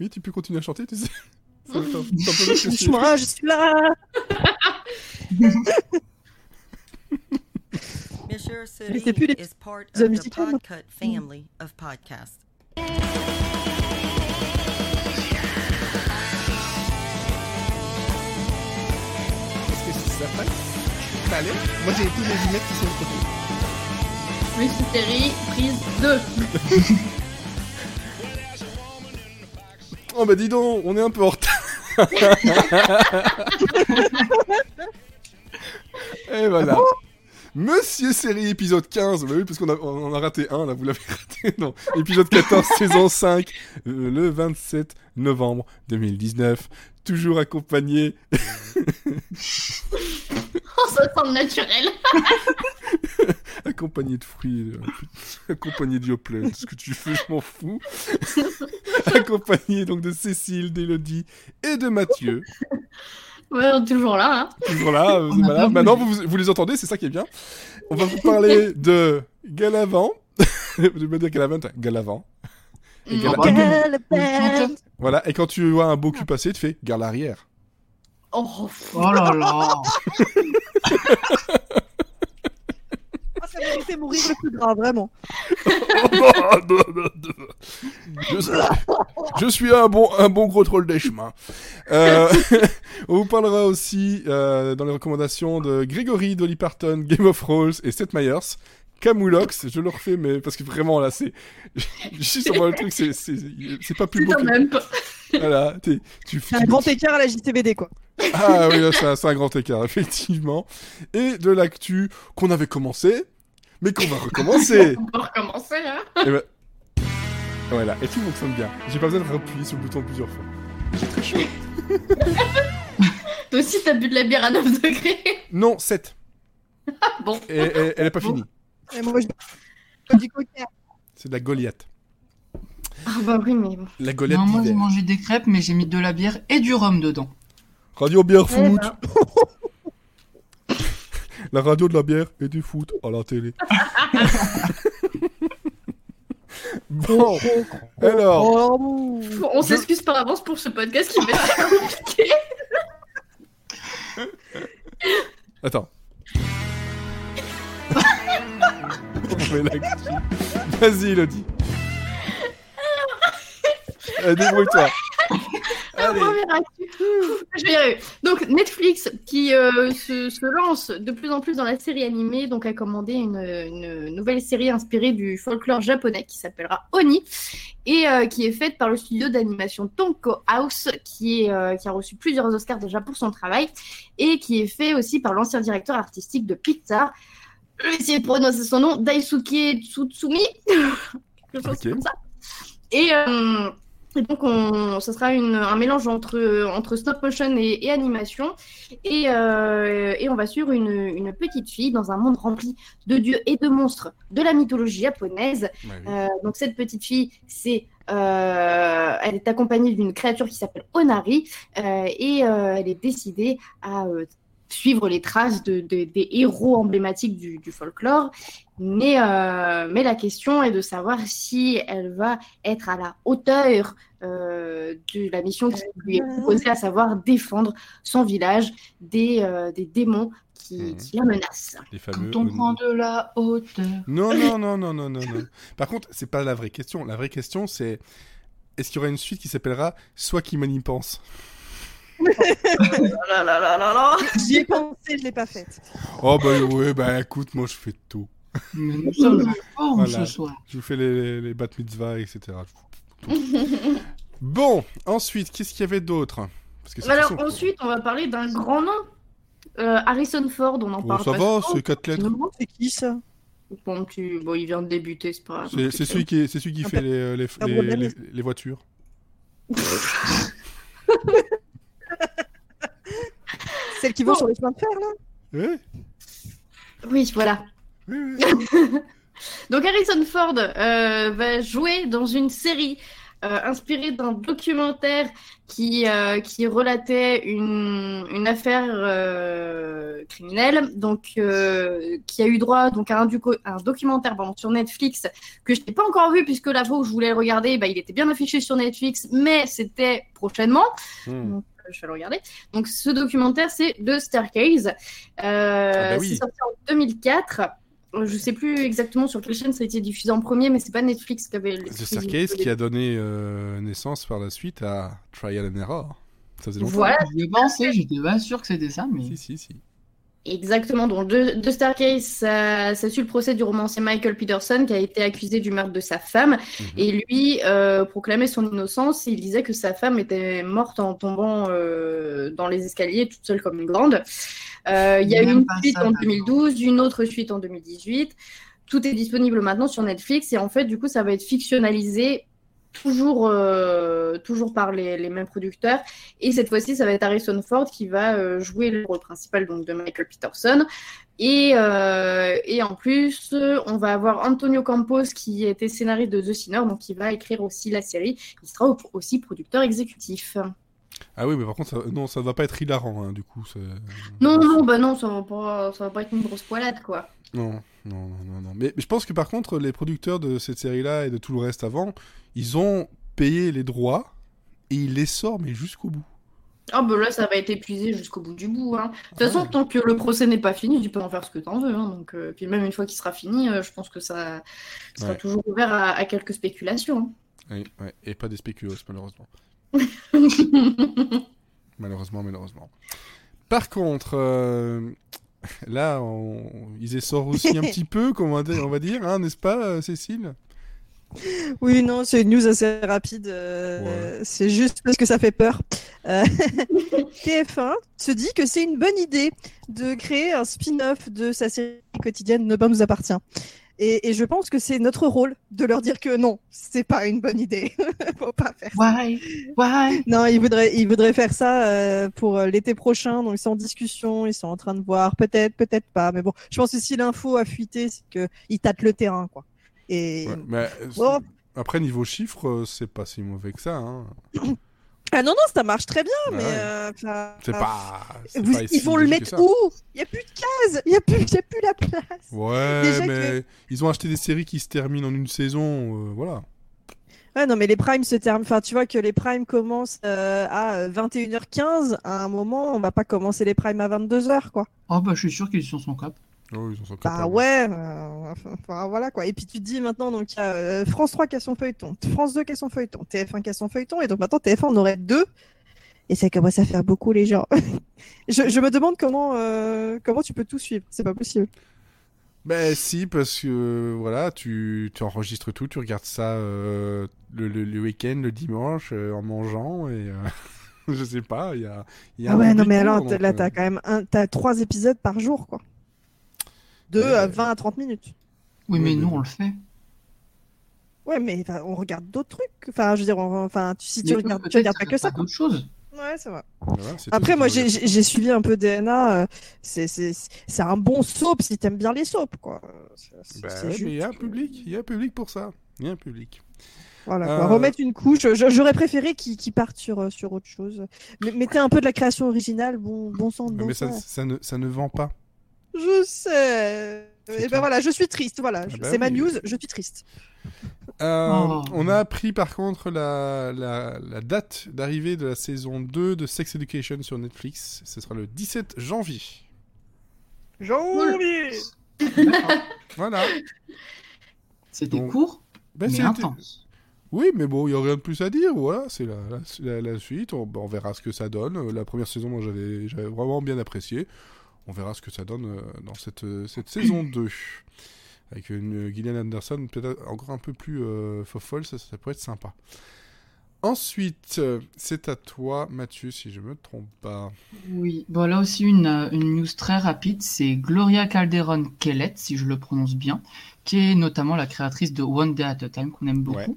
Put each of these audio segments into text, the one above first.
Oui, tu peux continuer à chanter, tu sais. Ça va faire- ça être aussi- Moi, je suis là. Monsieur Mais c'est plus les is part The of the Musical, moi. Podcut family of podcasts. Est-ce que c'est Ça allait Moi, j'ai tous les lunettes qui sont. Monsieur Terry, prise 2. Oh bah dis donc, on est un peu en retard. Et voilà. Monsieur série épisode 15, bah oui, parce qu'on a, on en a raté un, là, vous l'avez raté, non. Épisode 14, saison 5, euh, le 27 novembre 2019. Toujours accompagné, ça sent le naturel. accompagné de fruits, euh, accompagné de Yoplait, tout ce que tu fais, je m'en fous. accompagné donc de Cécile, d'Elodie et de Mathieu. Ouais, on est toujours là. Hein. Toujours là, euh, voilà. Maintenant, vous, vous les entendez, c'est ça qui est bien. On va vous parler de Galavant. Je vais dire Galavant, Galavant. Et Non. Gala- Galabert. Voilà, et quand tu vois un beau cul passer, tu fais gare l'arrière. Oh. Oh là là Ah, ça méritait mourir le plus grave, vraiment. je, je suis un bon, un bon gros troll des chemins. Euh, on vous parlera aussi euh, dans les recommandations de Grégory, Dolly Parton, Game of Thrones et Seth Meyers. Camoulox, je le refais, mais parce que vraiment là, c'est. Je suis sur moi le truc, c'est c'est- c'est pas plus beau que. Voilà, tu C'est un grand écart à la JCVD, quoi. Ah oui, là, c'est un, grand écart, effectivement. Et de l'actu qu'on avait commencé, mais qu'on va recommencer. On peut recommencer, hein. Et ben... Voilà, et tout fonctionne bien. J'ai pas besoin de appuyer sur le bouton plusieurs fois. J'ai très chaud. Toi aussi, t'as bu de la bière à 9 degrés. Non, 7. Bon. Et, et- elle est pas Bon. finie. Et moi, je du coca. C'est de la Goliath. Ah bah oui, mais bon. La Non, moi j'ai mangé des crêpes, mais j'ai mis de la bière et du rhum dedans. Radio bière Eh foot. ben. la radio de la bière et du foot à la télé. bon, alors. On s'excuse par avance pour ce podcast qui va être compliqué. attends. Vas-y, Elodie. Euh, Débrouille-toi. Allez. Je vais y arriver. Donc Netflix qui euh, se, se lance de plus en plus dans la série animée, donc a commandé une, une nouvelle série inspirée du folklore japonais qui s'appellera Oni et euh, qui est faite par le studio d'animation Tonko House qui, est, euh, qui a reçu plusieurs Oscars déjà pour son travail et qui est fait aussi par l'ancien directeur artistique de Pixar. Je vais essayer de prononcer son nom, Daisuke Tsutsumi. Quelque chose Ok. comme ça. Et, et donc, on, ce sera une- un mélange entre, entre stop motion et, et animation. Et, euh, et on va suivre une, une petite fille dans un monde rempli de dieux et de monstres de la mythologie japonaise. Ouais, oui. Euh, donc, cette petite fille, c'est. euh, elle est accompagnée d'une créature qui s'appelle Onari et elle est décidée à suivre les traces de, de- des héros emblématiques du, du folklore. Mais, euh, mais la question est de savoir si elle va être à la hauteur euh, de la mission qui lui est proposée, à savoir défendre son village des, euh, des démons qui, Mhm. qui la menacent. Les fameux. Quand on prend de la hauteur. Non, non, non, non, non, non, non. Par contre, c'est pas la vraie question. La vraie question, c'est est-ce qu'il y aura une suite qui s'appellera Soit qui m'y pense? J'y ai pensé, je l'ai pas faite. Oh bah ouais, bah écoute, moi je fais tout. Mais nous sommes en forme Voilà. ce soir. Je vous fais les, les, les bat mitzvahs, etc. Bon, ensuite, qu'est-ce qu'il y avait d'autre? Alors façon- ensuite, on va parler d'un grand nom. Euh, Harrison Ford, on en Bon, parle ça pas va, c'est quatre lettres. C'est qui ça? Bon, tu- bon, il vient de débuter, c'est pas grave. C'est c'est celui qui, c'est celui qui fait les, euh, les, les, problème. les- les voitures. Celle qui va sur les chemins de fer, là? Ouais, Oui, voilà. Donc Harrison Ford euh, va jouer dans une série euh, inspiré d'un documentaire qui, euh, qui relatait une, une affaire criminelle, donc qui a eu droit donc à un, documentaire pardon, sur Netflix que je n'ai pas encore vu puisque la fois où je voulais le regarder, bah, il était bien affiché sur Netflix, mais c'était prochainement. Hmm. Donc, je vais le regarder. Donc, ce documentaire, c'est The Staircase. Ah bah oui. C'est sorti en 2004. Je sais plus exactement sur quelle chaîne ça a été diffusé en premier, mais c'est pas Netflix qui avait. The Staircase qui a donné euh, naissance par la suite à Trial and Error. Ça faisait longtemps. Voilà, J'y ai pensé, j'étais pas sûr que c'était ça, mais. Si, si, si. exactement. Donc, The, The Staircase, ça, ça suit le procès du romancier Michael Peterson qui a été accusé du meurtre de sa femme. Mhm. Et lui euh, proclamait son innocence. Il disait que sa femme était morte en tombant euh, dans les escaliers toute seule comme une grande. Euh, Il y a eu une suite ça, en d'accord. 2012, une autre suite en 2018. Tout est disponible maintenant sur Netflix et en fait, du coup, ça va être fictionnalisé toujours, euh, toujours par les, les mêmes producteurs. Et cette fois-ci, ça va être Harrison Ford qui va euh, jouer le rôle principal donc, de Michael Peterson. Et, euh, et en plus, on va avoir Antonio Campos qui était scénariste de The Sinner, donc qui va écrire aussi la série. Il sera au- aussi producteur exécutif. Ah oui, mais par contre, ça... non, ça va pas être hilarant, hein, du coup. Non, non, bah non, ça va pas, ça va pas être une grosse poilade, quoi. Non, non, non, non, non. Mais, mais je pense que par contre, les producteurs de cette série-là et de tout le reste avant, ils ont payé les droits et ils les sortent, mais jusqu'au bout. Ah bah là, ça va être épuisé jusqu'au bout du bout. Hein. De toute Ah façon, ouais. tant que le procès n'est pas fini, tu peux en faire ce que tu en veux. Hein. Donc, euh, puis même une fois qu'il sera fini, euh, je pense que ça sera Ouais. toujours ouvert à, à quelques spéculations. Oui, ouais, et pas des spéculos, malheureusement. Malheureusement, malheureusement. Par contre, euh, là, on... ils essorent aussi un petit peu, on va dire- on va dire, hein, n'est-ce pas, euh, Cécile? Oui, non, c'est une news assez rapide. euh, C'est juste parce que ça fait peur. Euh, TF1 se dit que c'est une bonne idée de créer un spin-off de sa série quotidienne Ne pas nous appartient. Et, et je pense que c'est notre rôle de leur dire que non, c'est pas une bonne idée. Faut pas faire ça. Why? Why? Non, ils voudraient, ils voudraient faire ça euh, pour euh, l'été prochain. Donc, ils sont en discussion, ils sont en train de voir. Peut-être, peut-être pas. Mais bon, je pense que si l'info a fuité, c'est qu'ils tâtent le terrain, quoi. Et Ouais, mais, euh, Oh. Après, niveau chiffres, c'est pas si mauvais que ça. Hein. ah non, non, ça marche très bien. Mais Ouais. euh, C'est pas. c'est vous- pas si ils vont le mettre où? Il y a plus de cases. Il y a plus, il y a plus la place. Ouais, Déjà mais ils ont acheté des séries qui se terminent en une saison, euh, voilà. Ouais, non, mais les primes se terminent. Enfin, tu vois que les primes commencent euh, à 21h15. À un moment, on va pas commencer les primes à 22h, quoi. Oh bah je suis sûr qu'ils sont son cap. Oh, ils en sont Bah ouais, euh, enfin, voilà quoi. Et puis tu te dis maintenant, donc il y a euh, France 3 qui a son feuilleton, France 2 qui a son feuilleton, TF1 qui a son feuilleton, et donc maintenant TF1 on aurait deux. Et ça commence à faire beaucoup les gens. je, je me demande comment, euh, comment tu peux tout suivre. C'est pas possible. Ben si, parce que voilà, tu, tu enregistres tout, tu regardes ça le, le, le week-end, le dimanche, en mangeant, et je sais pas, il y a, y a Ah ouais, non mais alors donc, là t'as quand même un, trois épisodes par jour quoi. De Ouais, euh, ouais. 20 à 30 minutes. Oui, mais nous on le fait. Ouais, mais on regarde d'autres trucs. Enfin, je veux dire, on- enfin, tu- si tu Mais regardes, tu regardes pas que ça. d'autres choses. Ouais, c'est vrai. voilà, tout Après, moi, j'ai suivi un peu DNA. euh, c'est c'est- c'est un bon soap si t'aimes bien les soaps, quoi. C'est- c'est- c'est ouais, juste, mais il y a un euh, public, il y a un public pour ça. Il y a un public. Voilà, Euh, quoi. Remettre une couche. J'aurais préféré qu'ils qu'ils partent sur, euh, sur autre chose. Mais mettez un peu de la création originale, bon, bon sang mais ça, ça, ne, ça ne vend pas. Je sais. Et tout. ben voilà, je suis triste. Voilà, Ah bah c'est ma news. Je suis triste. Euh, Oh. On a appris par contre la, la, la date d'arrivée de la saison 2 de Sex Education sur Netflix. Ce sera le 17 janvier. Janvier. Voilà. C'était Donc, court, Ben, mais intense. Oui, mais bon, il n'y a rien de plus à dire. Voilà, c'est la, la, la- la suite. On, on verra ce que ça donne. La première saison, moi, j'avais j'avais vraiment bien apprécié. On verra ce que ça donne euh, dans cette, euh, cette saison 2. Avec une euh, Gillian Anderson peut-être encore un peu plus euh, fofolle, ça, ça pourrait être sympa. Ensuite, c'est à toi, Mathieu, si je me trompe pas. Oui, bon là aussi une, une news très rapide, c'est Gloria Calderon Kellett, si je le prononce bien, qui est notamment la créatrice de One Day at a Time, qu'on aime beaucoup, Ouais.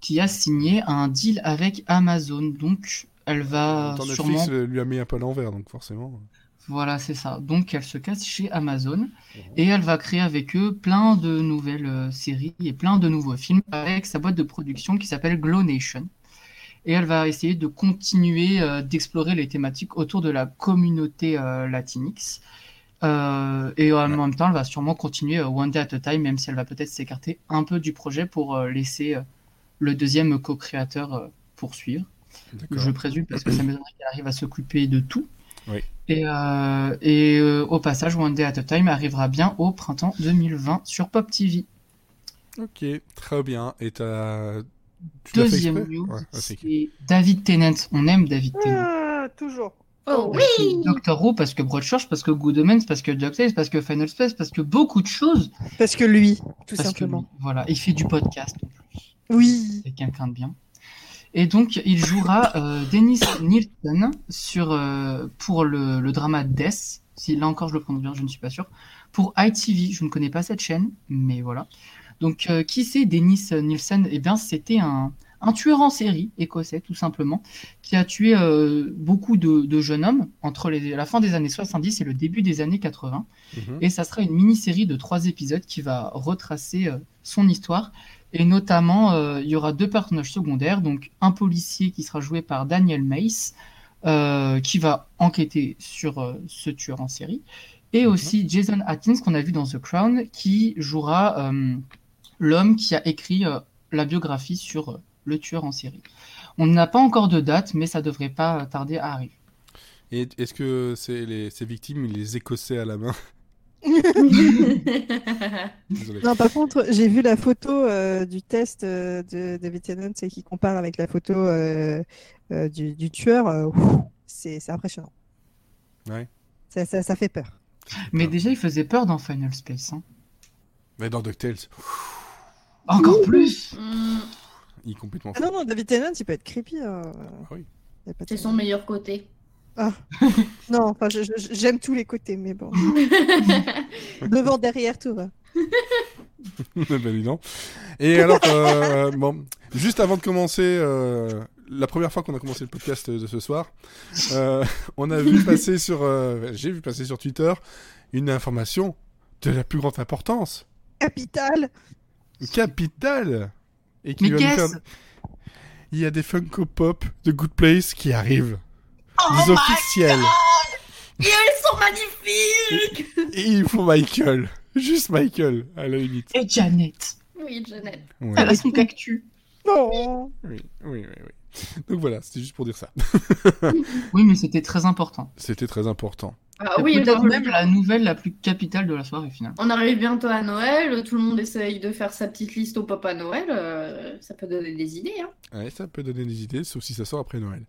qui a signé un deal avec Amazon. Donc elle va sûrement... Netflix lui a mis un peu à l'envers, donc forcément. Voilà, c'est ça. Donc elle se casse chez Amazon et elle va créer avec eux plein de nouvelles euh, séries et plein de nouveaux films avec sa boîte de production qui s'appelle Glow Nation. Et elle va essayer de continuer euh, d'explorer les thématiques autour de la communauté euh, latinx. Euh, et en même temps, elle va sûrement continuer One Day at a Time, même si elle va peut-être s'écarter un peu du projet pour laisser le deuxième co-créateur poursuivre. Je présume parce que ça m'étonnerait qu'elle arrive à s'occuper de tout. Oui. Et, euh, et euh, au passage, One Day at a Time arrivera bien au printemps 2020 sur Pop TV. Ok, très bien. Et tu fait Deuxième news, Ouais, ah, c'est David Tennant. On aime David Tennant. Ah, toujours. Oh que oui Doctor Who, parce que Broadchurch, parce que Good Omens, parce que DuckTales, parce que Final Space, parce que beaucoup de choses. Parce que lui, tout Parce que simplement. lui, voilà, il fait du podcast. Oui. C'est quelqu'un de bien. Et donc, il jouera euh, Dennis Nielsen sur, euh, pour le, le drama Death. Si là encore je le prononce bien, je ne suis pas sûr. Pour ITV, je ne connais pas cette chaîne, mais voilà. Donc, euh, qui c'est Dennis Nielsen? Eh bien, c'était un, un tueur en série écossais, tout simplement, qui a tué beaucoup de, de jeunes hommes entre les- la fin des années 70 et le début des années 80. Mhm. Et ça sera une mini-série de trois épisodes qui va retracer son histoire. Et notamment, euh, il y aura deux personnages secondaires, donc un policier qui sera joué par Daniel Mace, euh, qui va enquêter sur euh, ce tueur en série, et Mhm. aussi Jason Atkins qu'on a vu dans The Crown, qui jouera l'homme qui a écrit la biographie sur le tueur en série. On n'a pas encore de date, mais ça devrait pas tarder à arriver. Et est-ce que c'est les... ces victimes, les Écossais à la main? Non, par contre, j'ai vu la photo euh, du test euh, de David Tennant et qui compare avec la photo euh, euh, du, du tueur. euh, c'est impressionnant. Ouais. Ça, ça, ça fait peur. Mais déjà, il faisait peur dans Final Space. hein. Mais dans DuckTales, Encore plus il est complètement Ah non, non, David Tennant, il peut être creepy. hein. oui. Y a pas de- C'est son meilleur côté. Non, enfin, je- je- j'aime tous les côtés, mais bon. Devant, derrière, tout va. ben dis donc. Et alors, euh, bon, juste avant de commencer, euh, la première fois qu'on a commencé le podcast de ce soir, euh, on a vu passer sur, euh, j'ai vu passer sur Twitter une information de la plus grande importance, Capital capitale, et qui Mais va nous qu'est-ce faire. Il y a des Funko Pop de Good Place qui arrivent. Oh officiels. Et elles sont magnifiques Et il faut Michael. Juste Michael, à la limite. Et Janet Oui. Ouais. Elle a son cactus Non Oui, oui, oui, oui. Donc voilà, c'était juste pour dire ça. Oui, mais c'était très important. C'était très important. Ah oui, Peut-être bon, même la nouvelle la plus capitale de la soirée finale. On arrive bientôt à Noël, tout le monde essaye de faire sa petite liste au Papa Noël, euh, ça peut donner des idées. Hein. Ouais, ça peut donner des idées, sauf si ça sort après Noël.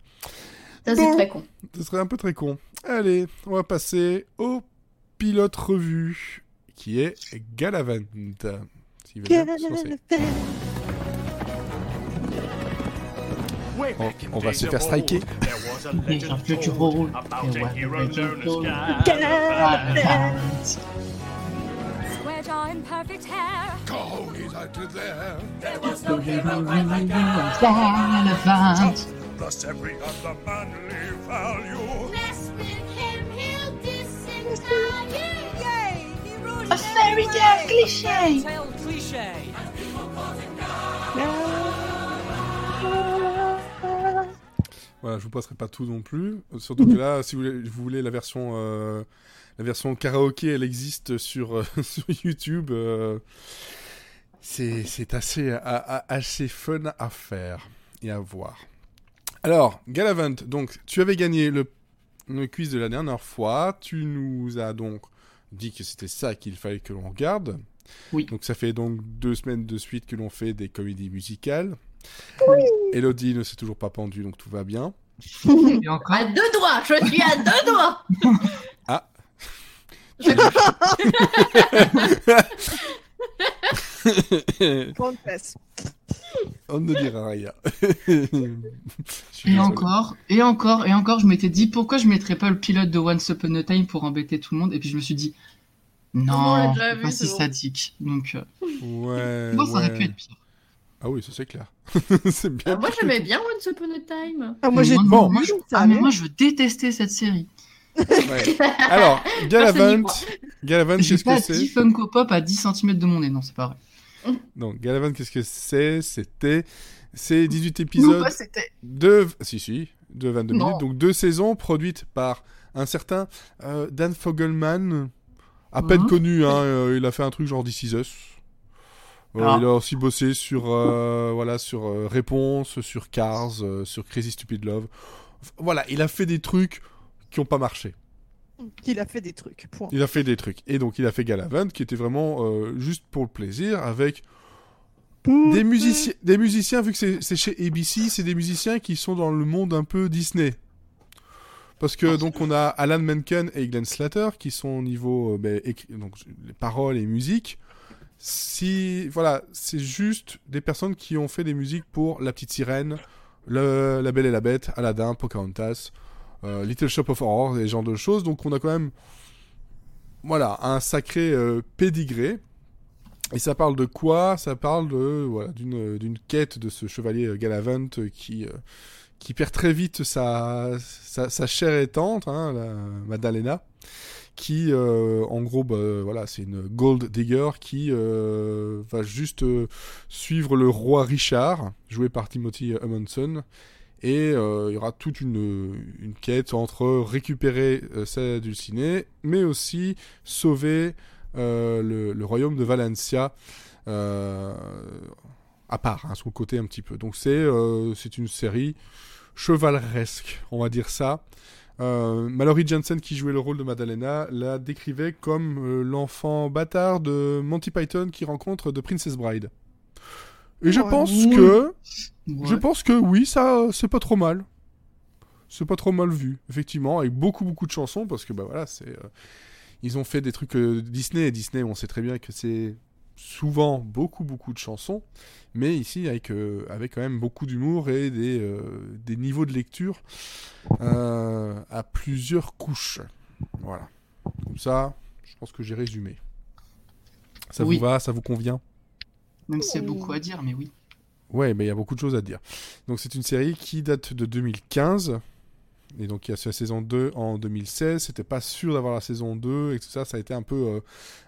Ça, Bon. c'est très con. Ce serait un peu très con. Allez, on va passer au pilote revue, qui est Galavant. Lancer. On, on va se faire striker. Every other manly value. Mess with him, he'll disentangle. Yay! He A fairy tale cliché Voilà, je vous passerai pas tout non plus. Surtout que là, si vous voulez, vous voulez la version, euh, la version karaoké, elle existe sur, euh, sur YouTube. euh, c'est assez fun à faire et à voir. Alors, Galavant, donc, tu avais gagné le, le quiz de la dernière fois. Tu nous as donc dit que c'était ça qu'il fallait que l'on regarde. Oui. Donc, ça fait donc deux semaines de suite que l'on fait des comédies musicales. Elodie ne s'est toujours pas pendue, donc tout va bien. À deux doigts, je suis à deux doigts. Ah. Place. On ne dira rien. Et encore, et encore, et encore, je m'étais dit pourquoi je mettrais pas le pilote de Once Upon a Time pour embêter tout le monde, et puis je me suis dit non, déjà c'est pas si bon. sadique. Donc, euh, Ouais. ça aurait pu être pire. Ah oui, ça c'est clair. c'est bien. Ah, moi, j'aimais bien Once Upon a Time. Ah, moi, j'ai Bon. moi, je, ah, mais moi, je détestais cette série. Ouais. Alors, Galavant, Galavant, J'ai qu'est-ce pas que 10 c'est Funko Pop à 10 cm de mon nez, non, c'est pas vrai. Donc, Galavant, qu'est-ce que c'est? C'était, c'est 18 Non, épisodes de, si si, de 22 Non. minutes, donc deux saisons produites par un certain euh, Dan Fogelman, à peine Mhm. connu, hein, euh, il a fait un truc genre This Is Us. Euh, Ah. Il a aussi bossé sur, voilà, sur Réponse, sur Cars, sur Crazy Stupid Love. Voilà, il a fait des trucs qui ont pas marché. Il a fait des trucs. Point. Il a fait des trucs. Et donc, il a fait Galavant, qui était vraiment euh, juste pour le plaisir, avec des musiciens, des musiciens vu que c'est chez ABC, c'est des musiciens qui sont dans le monde un peu Disney. Parce que donc on a Alan Menken et Glenn Slater qui sont au niveau euh, ben, donc les paroles et musique. Si voilà, c'est juste des personnes qui ont fait des musiques pour La Petite Sirène, le- La Belle et la Bête, Aladdin, Pocahontas, euh, Little Shop of Horrors, et ce genre de choses. Donc on a quand même voilà un sacré euh, pédigré. Et ça parle de quoi? Ça parle de voilà d'une d'une quête de ce chevalier euh, Galavant euh, qui euh, qui perd très vite sa sa, chère étante, hein, la Madalena, qui euh, en gros bah, voilà c'est une gold digger qui euh, va juste euh, suivre le roi Richard, joué par Timothy Amundsen. Et euh, il y aura toute une, une quête entre récupérer euh, sa dulcinée, mais aussi sauver euh, le, le royaume de Valencia euh, à part, hein, son côté un petit peu. Donc c'est euh, une série chevaleresque, on va dire ça. Euh, Mallory Jensen, qui jouait le rôle de Madalena, la décrivait comme euh, l'enfant bâtard de Monty Python qui rencontre de Princess Bride. Et je Ouais. pense Oui. que, Ouais. je pense que oui, ça, c'est pas trop mal. C'est pas trop mal vu, effectivement, avec beaucoup beaucoup de chansons parce que bah voilà, c'est euh, ils ont fait des trucs euh, Disney et Disney, on sait très bien que c'est souvent beaucoup beaucoup de chansons, mais ici avec euh, avec quand même beaucoup d'humour et des euh, des niveaux de lecture euh, à plusieurs couches. Voilà. Comme ça, je pense que j'ai résumé. Ça Oui. vous va, ça vous convient? Même s'il y a beaucoup à dire, mais oui. Ouais, mais il y a beaucoup de choses à dire. Donc c'est une série qui date de 2015. Et donc il y a la saison 2 en 2016. C'était pas sûr d'avoir la saison 2 et tout ça. Ça a été un peu, euh,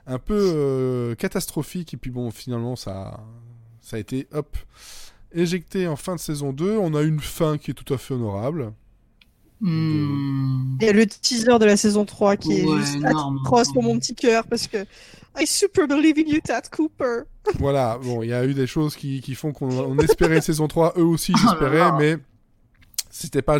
un peu euh, catastrophique. Et puis bon, finalement, ça, ça a été, hop, éjecté en fin de saison 2. On a une fin qui est tout à fait honorable. Hmm. Il y a le teaser de la saison 3 qui est juste énorme. atroce pour mon petit cœur parce que I super believe in you, Tad Cooper. voilà, bon, il y a eu des choses qui, qui font qu'on on espérait saison 3, eux aussi Oh là j'espérais, là. mais c'était pas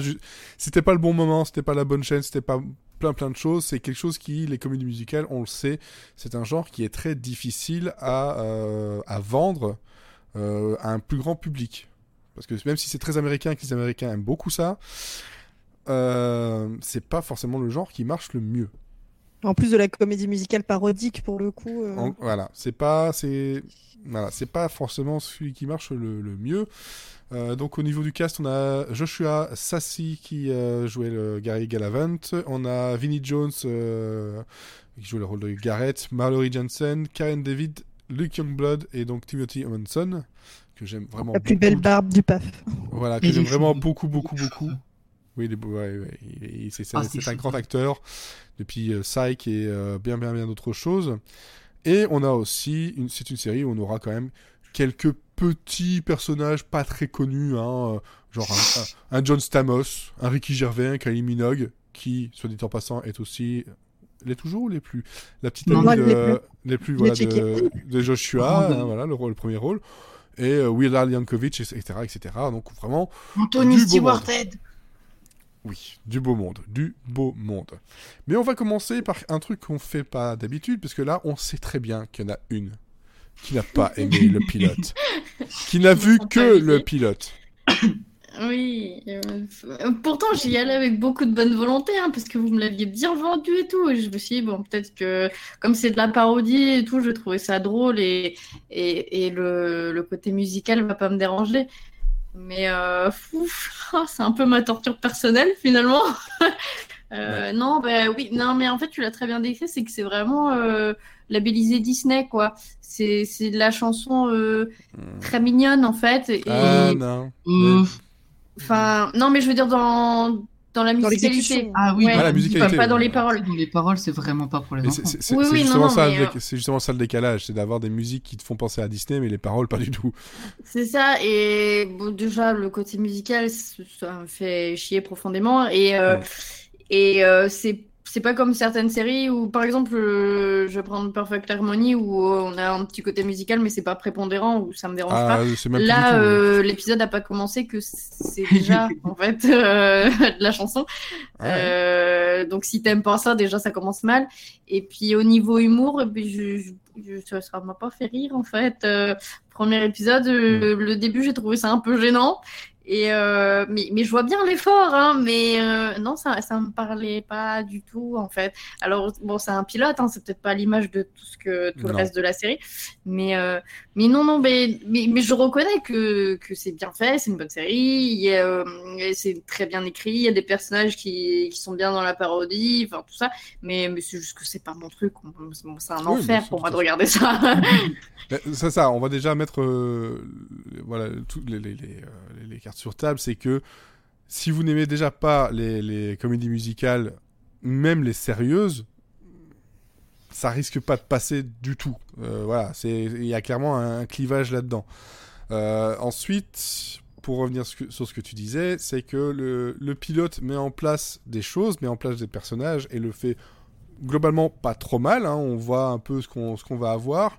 c'était pas le bon moment, c'était pas la bonne chaîne, c'était pas plein plein de choses, c'est quelque chose qui, les comédies musicales, on le sait, c'est un genre qui est très difficile à, euh, à vendre euh, à un plus grand public. Parce que même si c'est très américain et que les Américains aiment beaucoup ça, c'est pas forcément le genre qui marche le mieux. En plus de la comédie musicale parodique pour le coup. euh, En- voilà, c'est pas, c'est, voilà, c'est pas forcément celui qui marche le, le mieux. Euh, donc au niveau du cast, on a Joshua Sassi qui euh, jouait le Gary Galavant, on a Vinnie Jones euh, qui joue le rôle de Garrett, Mallory Jensen, Karen David, Luke Youngblood et donc Timothy Amundsen que j'aime vraiment La plus beaucoup. belle barbe du PAF. Voilà, que j'aime vraiment beaucoup, beaucoup, beaucoup. Oui, ouais, ouais, c'est c'est- Ah, c'est ces un grand acteur depuis euh, Psych et euh, bien, bien, bien d'autres choses. Et on a aussi, une... c'est une série où on aura quand même quelques petits personnages pas très connus, hein, euh, genre un, un- un John Stamos, un Ricky Gervais, un Kylie Minogue, qui, soit dit en passant, est aussi les toujours ou les plus? La petite Non, amie les de, les plus voilà, de, de Joshua, hein, voilà, le, rôle, le premier rôle, et euh, Al Yankovic, etc., etc. Donc vraiment, Anthony Stewart. Oui, du beau monde, du beau monde. Mais on va commencer par un truc qu'on fait pas d'habitude, parce que là, on sait très bien qu'il y en a une qui n'a pas aimé le pilote, qui n'a vu que le pilote. Oui, euh, pourtant j'y allais avec beaucoup de bonne volonté, hein, parce que vous me l'aviez bien vendu et tout, et je me suis dit, bon, peut-être que comme c'est de la parodie et tout, je trouvais ça drôle, et, et, et le, le côté musical va pas me déranger. Mais euh, oh, c'est un peu ma torture personnelle finalement. Euh, Non, bah oui, non, mais en fait, tu l'as très bien décrit, c'est que c'est vraiment euh, labellisé Disney, quoi. C'est c'est de la chanson euh, très mignonne en fait, et Ah non. Enfin, non, mais je veux dire, dans, dans la musicalité. Ah oui, Ouais, Ah, la pas- musicalité, pas dans les paroles. Dans les paroles, c'est vraiment pas pour les enfants. c'est Oui, c'est oui, non, justement, euh, c'est justement ça le décalage, c'est d'avoir des musiques qui te font penser à Disney, mais les paroles pas du tout. C'est ça, et bon, déjà, le côté musical, ça me fait chier profondément. Et, euh, Ouais. et euh, c'est c'est pas comme certaines séries où, par exemple, euh, je vais prendre Perfect Harmony où euh, on a un petit côté musical, mais c'est pas prépondérant, où ça me dérange pas. Ah, plus Là, euh, l'épisode n'a pas commencé que c'est déjà en fait euh, de la chanson. Ouais. Euh, donc si t'aimes pas ça, déjà ça commence mal. Et puis au niveau humour, et puis je, je, je- ça, m'a pas fait rire en fait. Euh, premier épisode, euh, le début j'ai trouvé ça un peu gênant. Et euh, mais, mais je vois bien l'effort, hein, mais euh, non, ça, ça me parlait pas du tout en fait. Alors bon, c'est un pilote, hein, c'est peut-être pas l'image de tout ce que tout le reste de la série, mais euh, mais non, non, mais, mais, mais je reconnais que, que c'est bien fait, c'est une bonne série, il y a, euh, et c'est très bien écrit, il y a des personnages qui, qui sont bien dans la parodie, enfin tout ça, mais, mais c'est juste que c'est pas mon truc, c'est c'est un Oui, enfer pour moi de regarder ça. Ben, C'est ça, on va déjà mettre euh, voilà, toutes les, les, les, les- sur table. C'est que si vous n'aimez déjà pas les, comédies musicales, même les sérieuses, ça risque pas de passer du tout. Euh, voilà, il y a clairement un, clivage là-dedans. Euh, ensuite, pour revenir sur ce que tu disais, c'est que le, pilote met en place des choses, met en place des personnages et le fait globalement pas trop mal. hein. On voit un peu ce qu'on qu'on va avoir.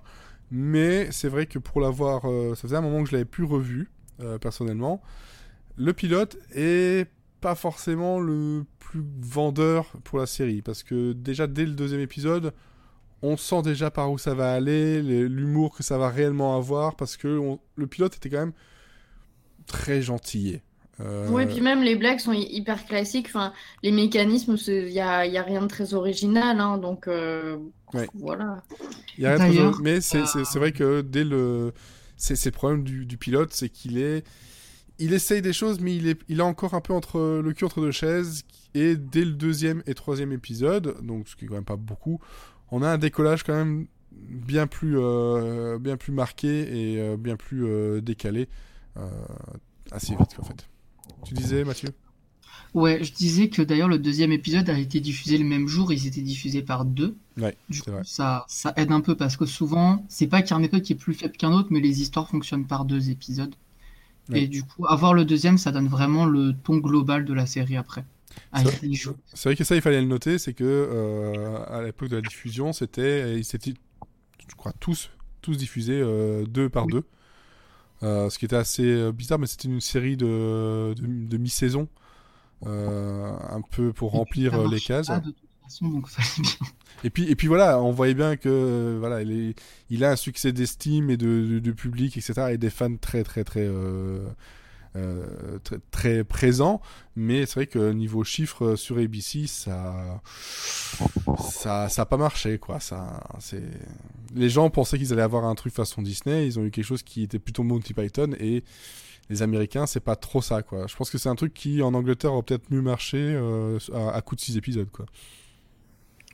Mais c'est vrai que pour l'avoir, euh, ça faisait un moment que je l'avais plus revu euh, personnellement. Le pilote est pas forcément le plus vendeur pour la série parce que déjà dès le deuxième épisode, on sent déjà par où ça va aller, l'humour que ça va réellement avoir parce que on- le pilote était quand même très gentillet. Euh, Ouais, puis même les blagues sont hy- hyper classiques. Enfin, les mécanismes, il y a, y a rien de très original, hein, donc euh, Ouais. voilà. Il y a rien de D'ailleurs, très- mais c'est euh, c'est vrai que dès le. C'est le problème du, du pilote, c'est qu'il est. Il essaye des choses, mais il est, il est encore un peu entre le cul entre deux chaises. Et dès le deuxième et troisième épisode, donc ce qui est quand même pas beaucoup, on a un décollage quand même bien plus, euh, bien plus marqué et euh, bien plus euh, décalé assez vite en fait. Tu disais, Mathieu? Ouais, je disais que d'ailleurs le deuxième épisode a été diffusé le même jour, ils étaient diffusés par deux. Ouais, Du coup, vrai. ça, ça aide un peu parce que souvent, c'est pas qu'il y a un épisode qui est plus faible qu'un autre, mais les histoires fonctionnent par deux épisodes. Ouais. Et du coup, avoir le deuxième, ça donne vraiment le ton global de la série après. C'est vrai que ça, il fallait le noter, c'est que euh, à l'époque de la diffusion, c'était, ils s'étaient, je crois, tous, tous diffusés euh, deux par Oui. deux. Euh, ce qui était assez bizarre, mais c'était une série de, de, de mi-saison, un peu pour remplir euh, les cases. pas de toute façon, donc fallait bien. Et puis, et puis voilà, on voyait bien que euh, voilà, il, est- il a un succès d'estime et de, de public, etc. Et des fans très, très, très, euh, euh, très. Mais c'est vrai que niveau chiffres euh, sur ABC, ça, ça, ça a pas marché, quoi. Ça, c'est, les gens pensaient qu'ils allaient avoir un truc façon Disney. Ils ont eu quelque chose qui était plutôt Monty Python et les Américains, c'est pas trop ça, quoi. Je pense que c'est un truc qui, en Angleterre, aurait peut-être mieux marché euh, à, coup de 6 épisodes, quoi.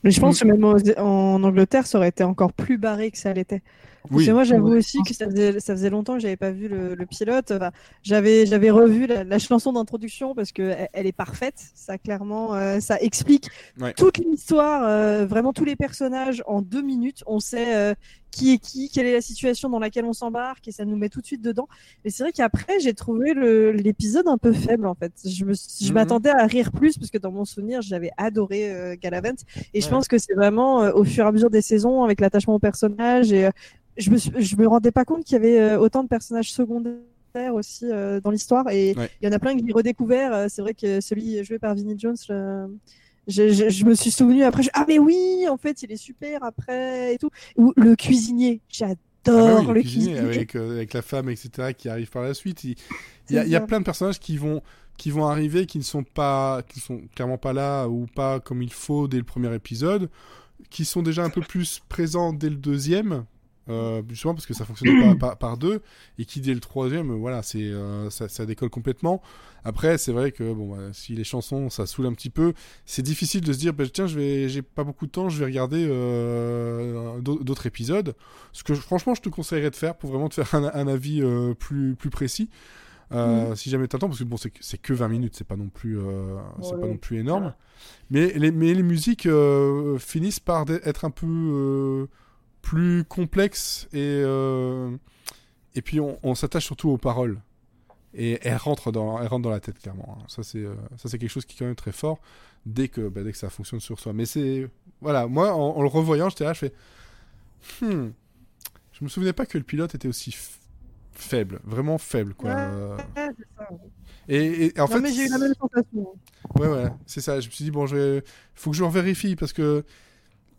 Mais je pense que même en Angleterre, ça aurait été encore plus barré que ça l'était. Oui. moi, j'avoue Ouais, aussi que ça faisait, ça faisait longtemps que j'avais pas vu le, le pilote. Enfin, j'avais, j'avais revu la, la chanson d'introduction parce que elle, elle est parfaite. Ça clairement, euh, ça explique Ouais. toute l'histoire, euh, vraiment tous les personnages en deux minutes. On sait euh, qui est qui, quelle est la situation dans laquelle on s'embarque et ça nous met tout de suite dedans. Mais c'est vrai qu'après, j'ai trouvé l'épisode un peu faible en fait. Je Mhm. m'attendais à rire plus parce que dans mon souvenir, j'avais adoré Galavant et je. Pense que c'est vraiment euh, au fur et à mesure des saisons, avec l'attachement au personnage, et euh, je me suis- je me rendais pas compte qu'il y avait euh, autant de personnages secondaires aussi dans l'histoire, et il Ouais. y en a plein que j'ai redécouvert. c'est vrai que celui joué par Vinnie Jones, je, je- je me suis souvenu après, je- ah mais oui, en fait, il est super après et tout. Ou le cuisinier, j'adore Ah bah oui, le le cuisinier, cuisinier. avec, euh, avec la femme, etc., qui arrive par la suite. Il, il y, a, C'est il y a ça. plein de personnages qui vont, qui vont arriver, qui ne sont pas, qui sont clairement pas là ou pas comme il faut dès le premier épisode, qui sont déjà un peu plus présents dès le deuxième. Euh, justement parce que ça fonctionne pas par, deux et qui dès le troisième voilà c'est euh, ça, décolle complètement après c'est vrai que bon bah, si les chansons ça saoule un petit peu c'est difficile de se dire bah, tiens je vais j'ai pas beaucoup de temps je vais regarder euh, d'au- d'autres épisodes ce que franchement je te conseillerais de faire pour vraiment te faire un, un avis euh, plus plus précis Euh, Si jamais t'attends, parce que bon, c'est que- c'est que 20 minutes, c'est pas non plus, euh, c'est pas non plus énorme. Mais les, mais les musiques euh, finissent par être un peu plus complexes et, et puis on, on s'attache surtout aux paroles. Et elles rentrent dans, elles rentrent dans la tête, clairement. hein. Ça, c'est ça, c'est quelque chose qui est quand même très fort dès que, bah, dès que ça fonctionne sur soi. Mais c'est. Voilà, moi, en, en le revoyant, j'étais là, je fais. Hmm. Je me souvenais pas que le pilote était aussi faible, vraiment faible, quoi. Ouais. Ça. Et, et en non, fait. mais j'ai eu la même sensation. Ouais, ouais, c'est ça. Je me suis dit, bon, je vais... faut que je vérifie parce que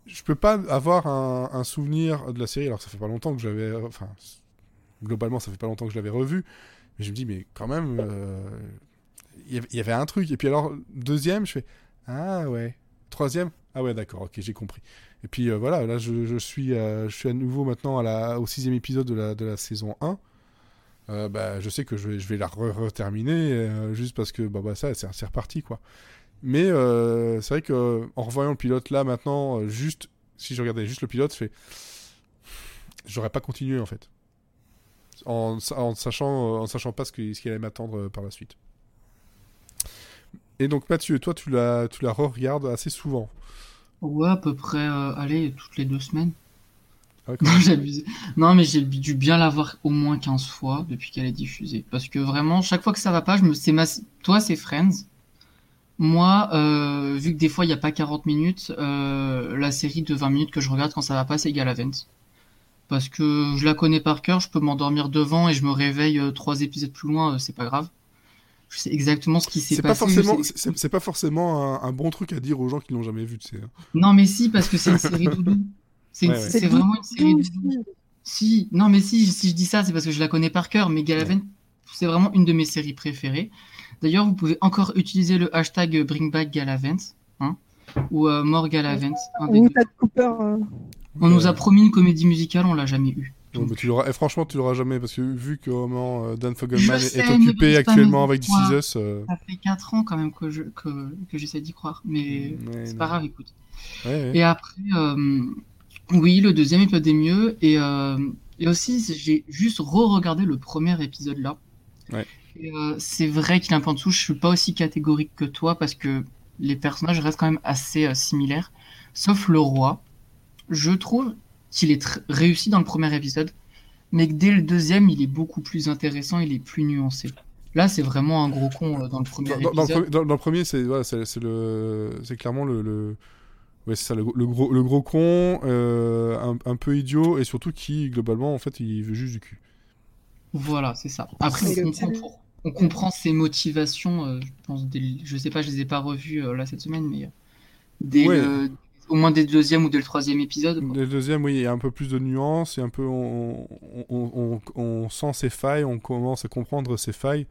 je peux pas avoir un, un souvenir de la série alors que ça fait pas longtemps que j'avais. Enfin, globalement, ça fait pas longtemps que je l'avais revu. Mais je me dis, mais quand même, euh, il y avait- il y avait un truc. Et puis alors, deuxième, je fais, ah ouais. Troisième, ah ouais, d'accord, ok, j'ai compris. Et puis euh, voilà, là, je, je suis, euh, je suis à nouveau maintenant à la, au sixième épisode de la, de la saison 1. Euh, bah, je sais que je vais, la re- re-terminer euh, juste parce que bah, bah, ça, c'est reparti quoi. Mais euh, c'est vrai que en revoyant le pilote là maintenant, juste si je regardais juste le pilote, je fais, j'aurais pas continué en fait, en, en sachant, en sachant pas ce qui, ce qui allait m'attendre par la suite. Et donc Mathieu, toi tu la, tu la re-regardes assez souvent. Ouais, à peu près, allez, toutes les deux semaines. Ouais, Non, mais j'ai dû bien la voir au moins 15 fois depuis qu'elle est diffusée. Parce que vraiment, chaque fois que ça va pas, je me... c'est ma... toi, c'est Friends. Moi, euh, vu que des fois, il n'y a pas 40 minutes, euh, la série de 20 minutes que je regarde quand ça va pas, c'est Galavant. Parce que je la connais par cœur, je peux m'endormir devant et je me réveille euh, trois épisodes plus loin, c'est pas grave. Je sais exactement ce qui s'est C'est pas passé. je forcément, c'est pas forcément un, un bon truc à dire aux gens qui l'ont jamais vu, tu sais. hein. Non, mais si, parce que c'est une série doudou. C'est Ouais, vraiment une série doudou. Si, non, mais si, si je dis ça, c'est parce que je la connais par cœur, mais Galavant, c'est vraiment une de mes séries préférées. D'ailleurs, vous pouvez encore utiliser le hashtag Bring Back Galavant, hein, ou euh, More Cooper. euh, On nous a promis une comédie musicale, on l'a jamais eu. Ouais, mais tu l'auras, et franchement, tu l'auras jamais parce que vu que comment euh, Dan Fogelman est, sais, est ne occupé actuellement avec This euh, Ça fait 4 ans quand même que je que, que j'essaie d'y croire, mais ouais, c'est pas grave, écoute. Ouais, ouais. Et après, euh, oui, le deuxième épisode est mieux. Et, euh, et aussi, j'ai juste re-regardé le premier épisode là. Ouais. Euh, c'est vrai qu'il est un peu en dessous. Je suis pas aussi catégorique que toi parce que les personnages restent quand même assez euh, similaires. Sauf le roi. Je trouve qu'il est réussi dans le premier épisode. Mais que dès le deuxième, il est beaucoup plus intéressant, il est plus nuancé. Là, c'est vraiment un gros con dans le premier dans- dans épisode. dans- dans le premier, c'est voilà, clairement le, le... ouais, c'est ça, le, le gros, le gros con, euh, un, un peu idiot et surtout qui globalement en fait il veut juste du cul. Voilà, c'est ça. Après, on comprend, pour- on comprend ses motivations. euh, je pense, dès je sais pas, je les ai pas revues euh, là cette semaine, mais euh, dès Ouais. le- au moins dès le deuxième ou dès le troisième épisode. quoi. Le deuxième, oui, il y a un peu plus de nuances et un peu on, on, on, on- on sent ses failles, on commence à comprendre ses failles.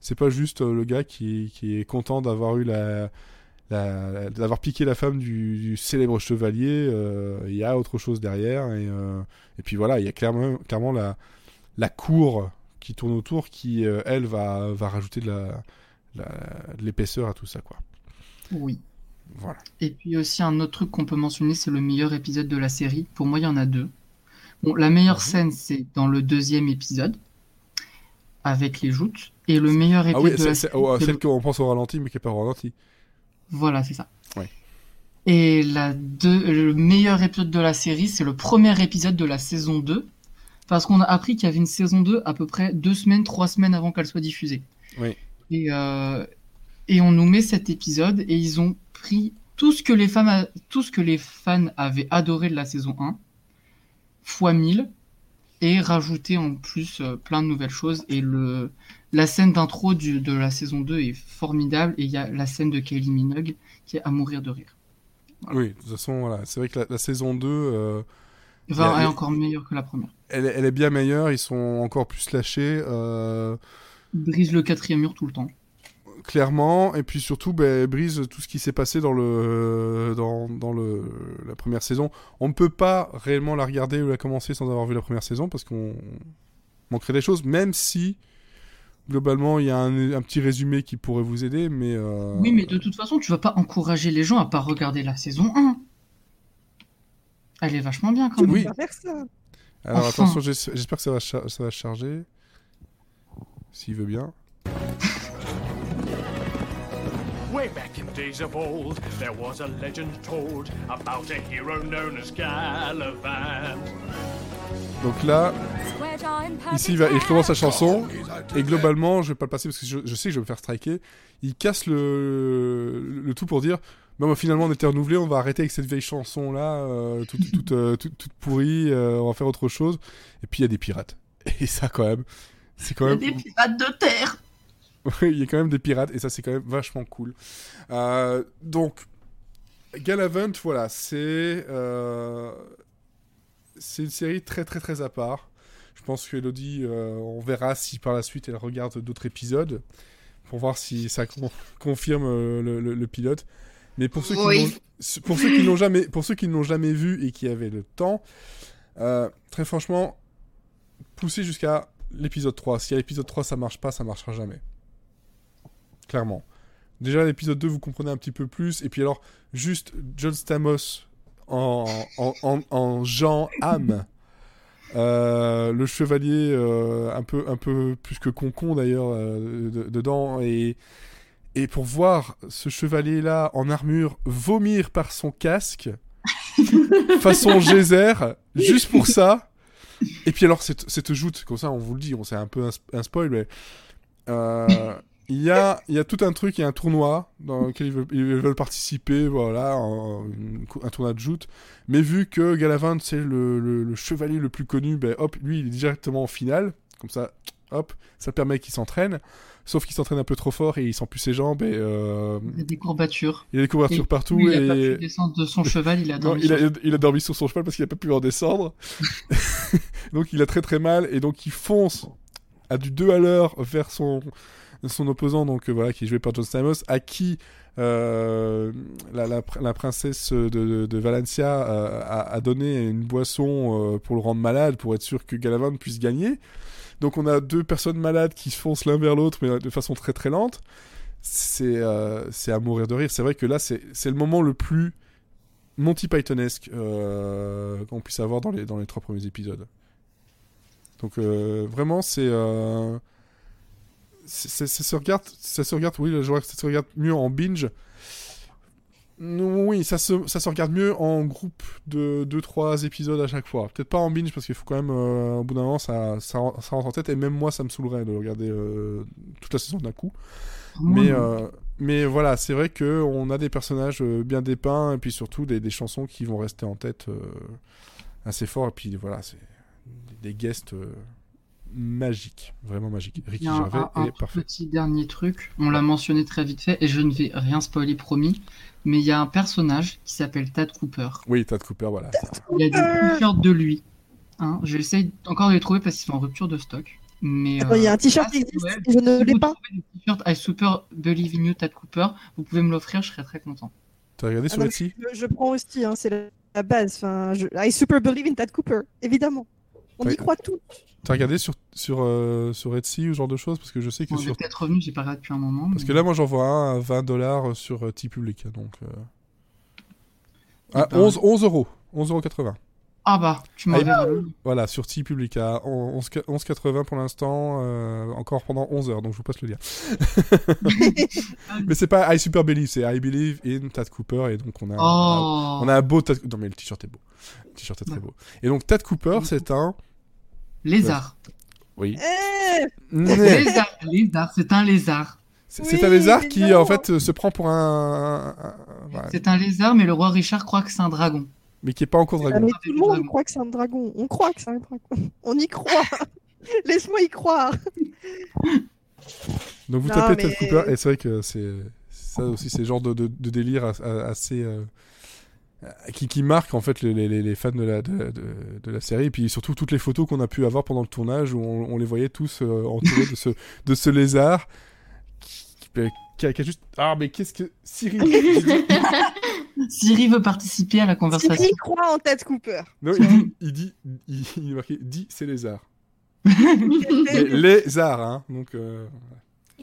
C'est pas juste euh, le gars qui, qui est content d'avoir eu la- d'avoir piqué la femme du, du célèbre chevalier. euh, Il y a autre chose derrière et, euh, et puis voilà, il y a clairement, clairement la, la cour qui tourne autour qui, euh, elle, va, va rajouter de la, la- l'épaisseur à tout ça, quoi. Oui. Voilà. Et puis aussi un autre truc qu'on peut mentionner, c'est le meilleur épisode de la série. Pour moi, il y en a deux. Bon, la meilleure Mhm. scène, c'est dans le deuxième épisode avec les joutes. Et le meilleur Ah épisode oui, de c'est, la série, oh, celle le- qu'on pense au ralenti mais qui est pas au ralenti. Voilà, c'est ça. Ouais. Et la deux, le meilleur épisode de la série, c'est le premier épisode de la saison 2. Parce qu'on a appris qu'il y avait une saison 2 à peu près deux semaines, trois semaines avant qu'elle soit diffusée. Oui. Et, euh, et on nous met cet épisode et ils ont pris tout ce que les, femmes a- tout ce que les fans avaient adoré de la saison 1, fois 1000, et rajouté en plus euh, plein de nouvelles choses. Et le, la scène d'intro de la saison 2 est formidable. Et il y a la scène de Kylie Minogue qui est à mourir de rire. Oui, de toute façon, voilà. C'est vrai que la, la saison 2, euh, Enfin, Il y a- elle est encore meilleure que la première. elle, est- elle est bien meilleure. Ils sont encore plus lâchés, euh, Il brise le quatrième mur tout le temps. Clairement. Et puis surtout, ben, brise tout ce qui s'est passé dans, le, dans, dans le, la première saison. On ne peut pas réellement la regarder ou la commencer sans avoir vu la première saison parce qu'on manquerait des choses, même si. Globalement, il y a un, un petit résumé qui pourrait vous aider, mais... euh, Oui, mais de toute façon, tu vas pas encourager les gens à pas regarder la saison 1. Elle est vachement bien quand même. Oui. Alors Enfin. attention, j'es- j'espère que ça va, ça va charger. S'il veut bien. Way back in days of old, there was a legend told about a hero known as. Donc là, ici, il, va, il commence sa chanson, et globalement, je vais pas le passer parce que je, je sais que je vais me faire striker. Il casse le, le tout pour dire Non, mais finalement, on était renouvelé, on va arrêter avec cette vieille chanson-là, euh, toute, toute, euh, toute- toute pourrie, euh, on va faire autre chose. Et puis, il y a des pirates. Et ça, quand même, c'est quand même. Des pirates de terre. Il y a quand même des pirates et ça c'est quand même vachement cool. Euh, donc, Galavant, voilà, c'est euh, c'est une série très très très à part. Je pense que Elodie, euh, on verra si par la suite elle regarde d'autres épisodes pour voir si ça con- confirme le, le- le pilote. Mais pour ceux qui Oui. pour ceux qui l'ont jamais pour ceux qui ne l'ont jamais vu et qui avaient le temps, très franchement, poussez jusqu'à l'épisode 3. Si à l'épisode 3 ça marche pas, ça marchera jamais. Clairement. Déjà, l'épisode 2, vous comprenez un petit peu plus. Et puis alors, juste John Stamos en, en, en, en Jean âme. Euh, le chevalier euh, un peu un peu plus que concon d'ailleurs euh, de- dedans et et pour voir ce chevalier là en armure vomir par son casque façon geyser juste pour ça et puis alors cette, cette joute comme ça on vous le dit on c'est un peu un, un spoil mais il y a il y a tout un truc il y a un tournoi dans lequel ils veulent, ils veulent participer voilà en- une cou- un tournoi de joute mais vu que Galavant c'est le, le- le chevalier le plus connu ben hop lui il est directement en finale comme ça hop ça permet qu'il s'entraîne sauf qu'il s'entraîne un peu trop fort et il sent plus ses jambes et euh, Il y a des courbatures. il y a des couvertures Et partout Lui, il a pas et pu descendre de son cheval, il a non, dormi il, a, sur- il a dormi sur son cheval parce qu'il a pas pu en descendre. donc il a très très mal et donc il fonce à du 2 à l'heure vers son, son opposant, donc euh, voilà, qui est joué par John Stamos, à qui euh, la, la, pr- la princesse de, de, Valencia euh, a, donné une boisson pour le rendre malade, pour être sûr que Galavant puisse gagner. Donc on a deux personnes malades qui se foncent l'un vers l'autre, mais de façon très très lente. C'est à mourir de rire. C'est vrai que là, c'est le moment le plus Monty Pythonesque qu'on puisse avoir dans les, dans les trois premiers épisodes. Donc vraiment, c'est... Ça se regarde, ça se regarde, oui, je vois que ça se regarde mieux en binge. Oui, ça se, ça se regarde mieux en groupe de 2-3 épisodes à chaque fois. Peut-être pas en binge parce qu'il faut quand même, euh, au bout d'un moment, ça, ça, ça rentre en tête et même moi, ça me saoulerait de regarder euh, toute la saison d'un coup. Mais, euh, mais voilà, c'est vrai que on a des personnages euh, bien dépeints et puis surtout des, des chansons qui vont rester en tête assez fort. Et puis voilà, c'est des guests euh, magiques, vraiment magiques. Ricky un, Gervais un- un est parfait. petit dernier truc, on l'a mentionné très vite fait, et je ne vais rien spoiler, promis, mais il y a un personnage qui s'appelle Tad Cooper. Oui, Tad Cooper, voilà. Il y a des t-shirts de lui. Hein, J'essaye encore de les trouver parce qu'ils sont en rupture de stock. Mais, il y a un t-shirt ah, qui existe ouais, je ne si l'ai vous pas. trouvez des t-shirts I Super Believe in You Tad Cooper, vous pouvez me l'offrir, je serais très content. T'as regardé Ah sur Etsy Je, je prends aussi, hein, c'est la, la base. Enfin, je... I super believe in Tad Cooper, évidemment. On Ouais. y croit tous. T'as regardé sur, sur, euh, sur Etsy ou ce genre de choses? Parce que je sais que On sur... peut-être revenu, j'ai pas regardé depuis un moment. Parce mais- que là, moi, j'en vois un à 20 dollars sur euh, T-Public. Donc, euh... ah, ben- 11, 11 euros. 11,80€. Ah bah, tu m'enverras le. Voilà, sur T-Public à 11 11,80 pour l'instant, euh, encore pendant 11 heures, donc je vous passe le lien. Mais c'est pas I Super Believe, c'est I Believe in Tad Cooper, et donc on a, Oh on a un beau Tad Non mais le t-shirt est beau. Le t-shirt est très beau. Et donc Tad Cooper, c'est un... Lézard. Oui. Eh Lézard, lézard, c'est un lézard. C'est Oui, un lézard qui, non. en fait, euh, se prend pour un... un- un- voilà. C'est un lézard, mais le roi Richard croit que c'est un dragon. Mais qui est pas encore Ah, dragon. mais tout le monde croit que c'est un dragon. On croit que c'est un dragon. On y croit. Laisse-moi y croire. Donc vous Non, tapez mais- Cooper, et c'est vrai que c'est... Ça aussi, c'est genre de, de, de délire as- as- assez... euh, qui, qui marque en fait les, les- les- les fans de la, de, de- de la série et puis surtout toutes les photos qu'on a pu avoir pendant le tournage où on, on les voyait tous euh, entourés de ce, de ce lézard qui, qui- qui a, qui a juste ah mais qu'est-ce que Cyril Siri veut participer à la conversation. Siri croit en Tad Cooper. non, il dit il dit il, il est marqué dit c'est lézard mais lézard hein donc euh,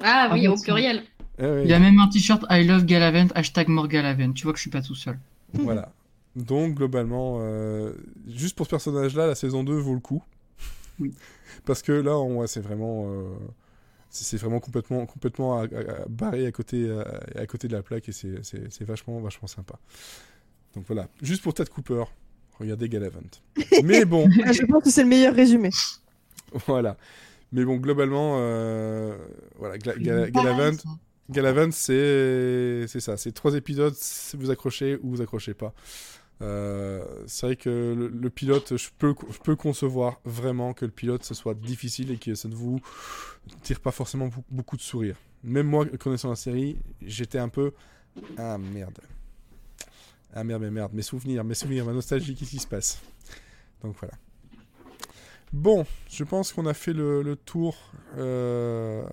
Ah oui, Ah, au pluriel. eh Il y a même un t-shirt I love Galavent, hashtag more Galavent. Tu vois que je suis pas tout seul. voilà donc globalement euh, juste pour ce personnage là la saison 2 vaut le coup Oui. parce que là on, ouais, c'est vraiment euh, c'est vraiment complètement, complètement à- à- à- barré à côté, euh, à côté de la plaque et c'est- vachement, vachement sympa. Donc voilà, juste pour Ted Cooper, regardez Galavant. Mais bon, Ah, Je pense que c'est le meilleur résumé. voilà. Mais bon, globalement, euh, voilà, Gla- Gala- Galavant, ça. Galavant, c'est c'est ça, c'est trois épisodes, vous accrochez ou vous accrochez pas. Euh, c'est vrai que le, pilote, je peux, concevoir vraiment que le pilote ce soit difficile et que ça ne vous tire pas forcément beaucoup, de sourires. Même moi, connaissant la série, j'étais un peu ah merde, ah merde, mais merde, mes souvenirs, mes souvenirs, ma nostalgie, qu'est-ce qui se passe? Donc voilà. Bon, je pense qu'on a fait le, tour euh,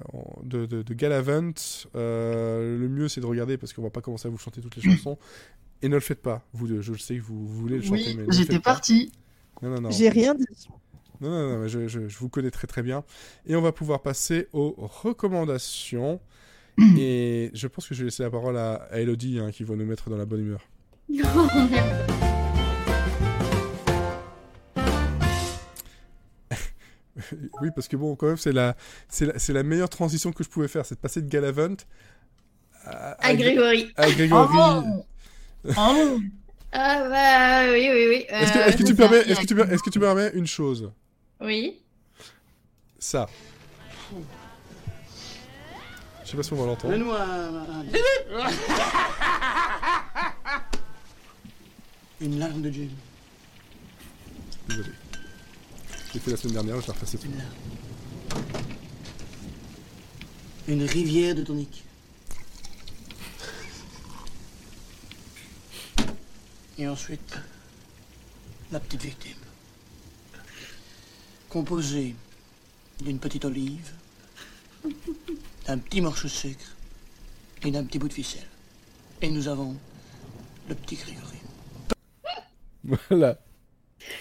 de, de, de Galavant. Euh, le mieux, c'est de regarder parce qu'on va pas commencer à vous chanter toutes les chansons. Et ne le faites pas, vous deux. Je sais que vous, vous voulez le chanter, Oui, le j'étais parti. Non, non, non. J'ai rien dit. Non, non, non, mais je, je- je vous connais très très bien. Et on va pouvoir passer aux recommandations. Et je pense que je vais laisser la parole à, à Elodie hein, qui va nous mettre dans la bonne humeur. Oui, parce que bon, quand même, c'est la, c'est la, c'est la meilleure transition que je pouvais faire, c'est de passer de Galavant à, À Grégory. à Grégory. Oh Oh Ah bah oui, oui, oui. Est-ce que, Euh, est-ce que tu permets, arrive est-ce que tu, per- est-ce que tu permets une chose? Oui. Ça. Je sais pas si on va l'entendre. Donne-nous un, un- Une larme de Dieu. Désolé. J'ai fait la semaine dernière, je vais refaire cette Une larme. Une rivière de tonique. Et ensuite, la petite victime. Composée d'une petite olive, d'un petit morceau de sucre et d'un petit bout de ficelle. Et nous avons le petit Grégory. Voilà.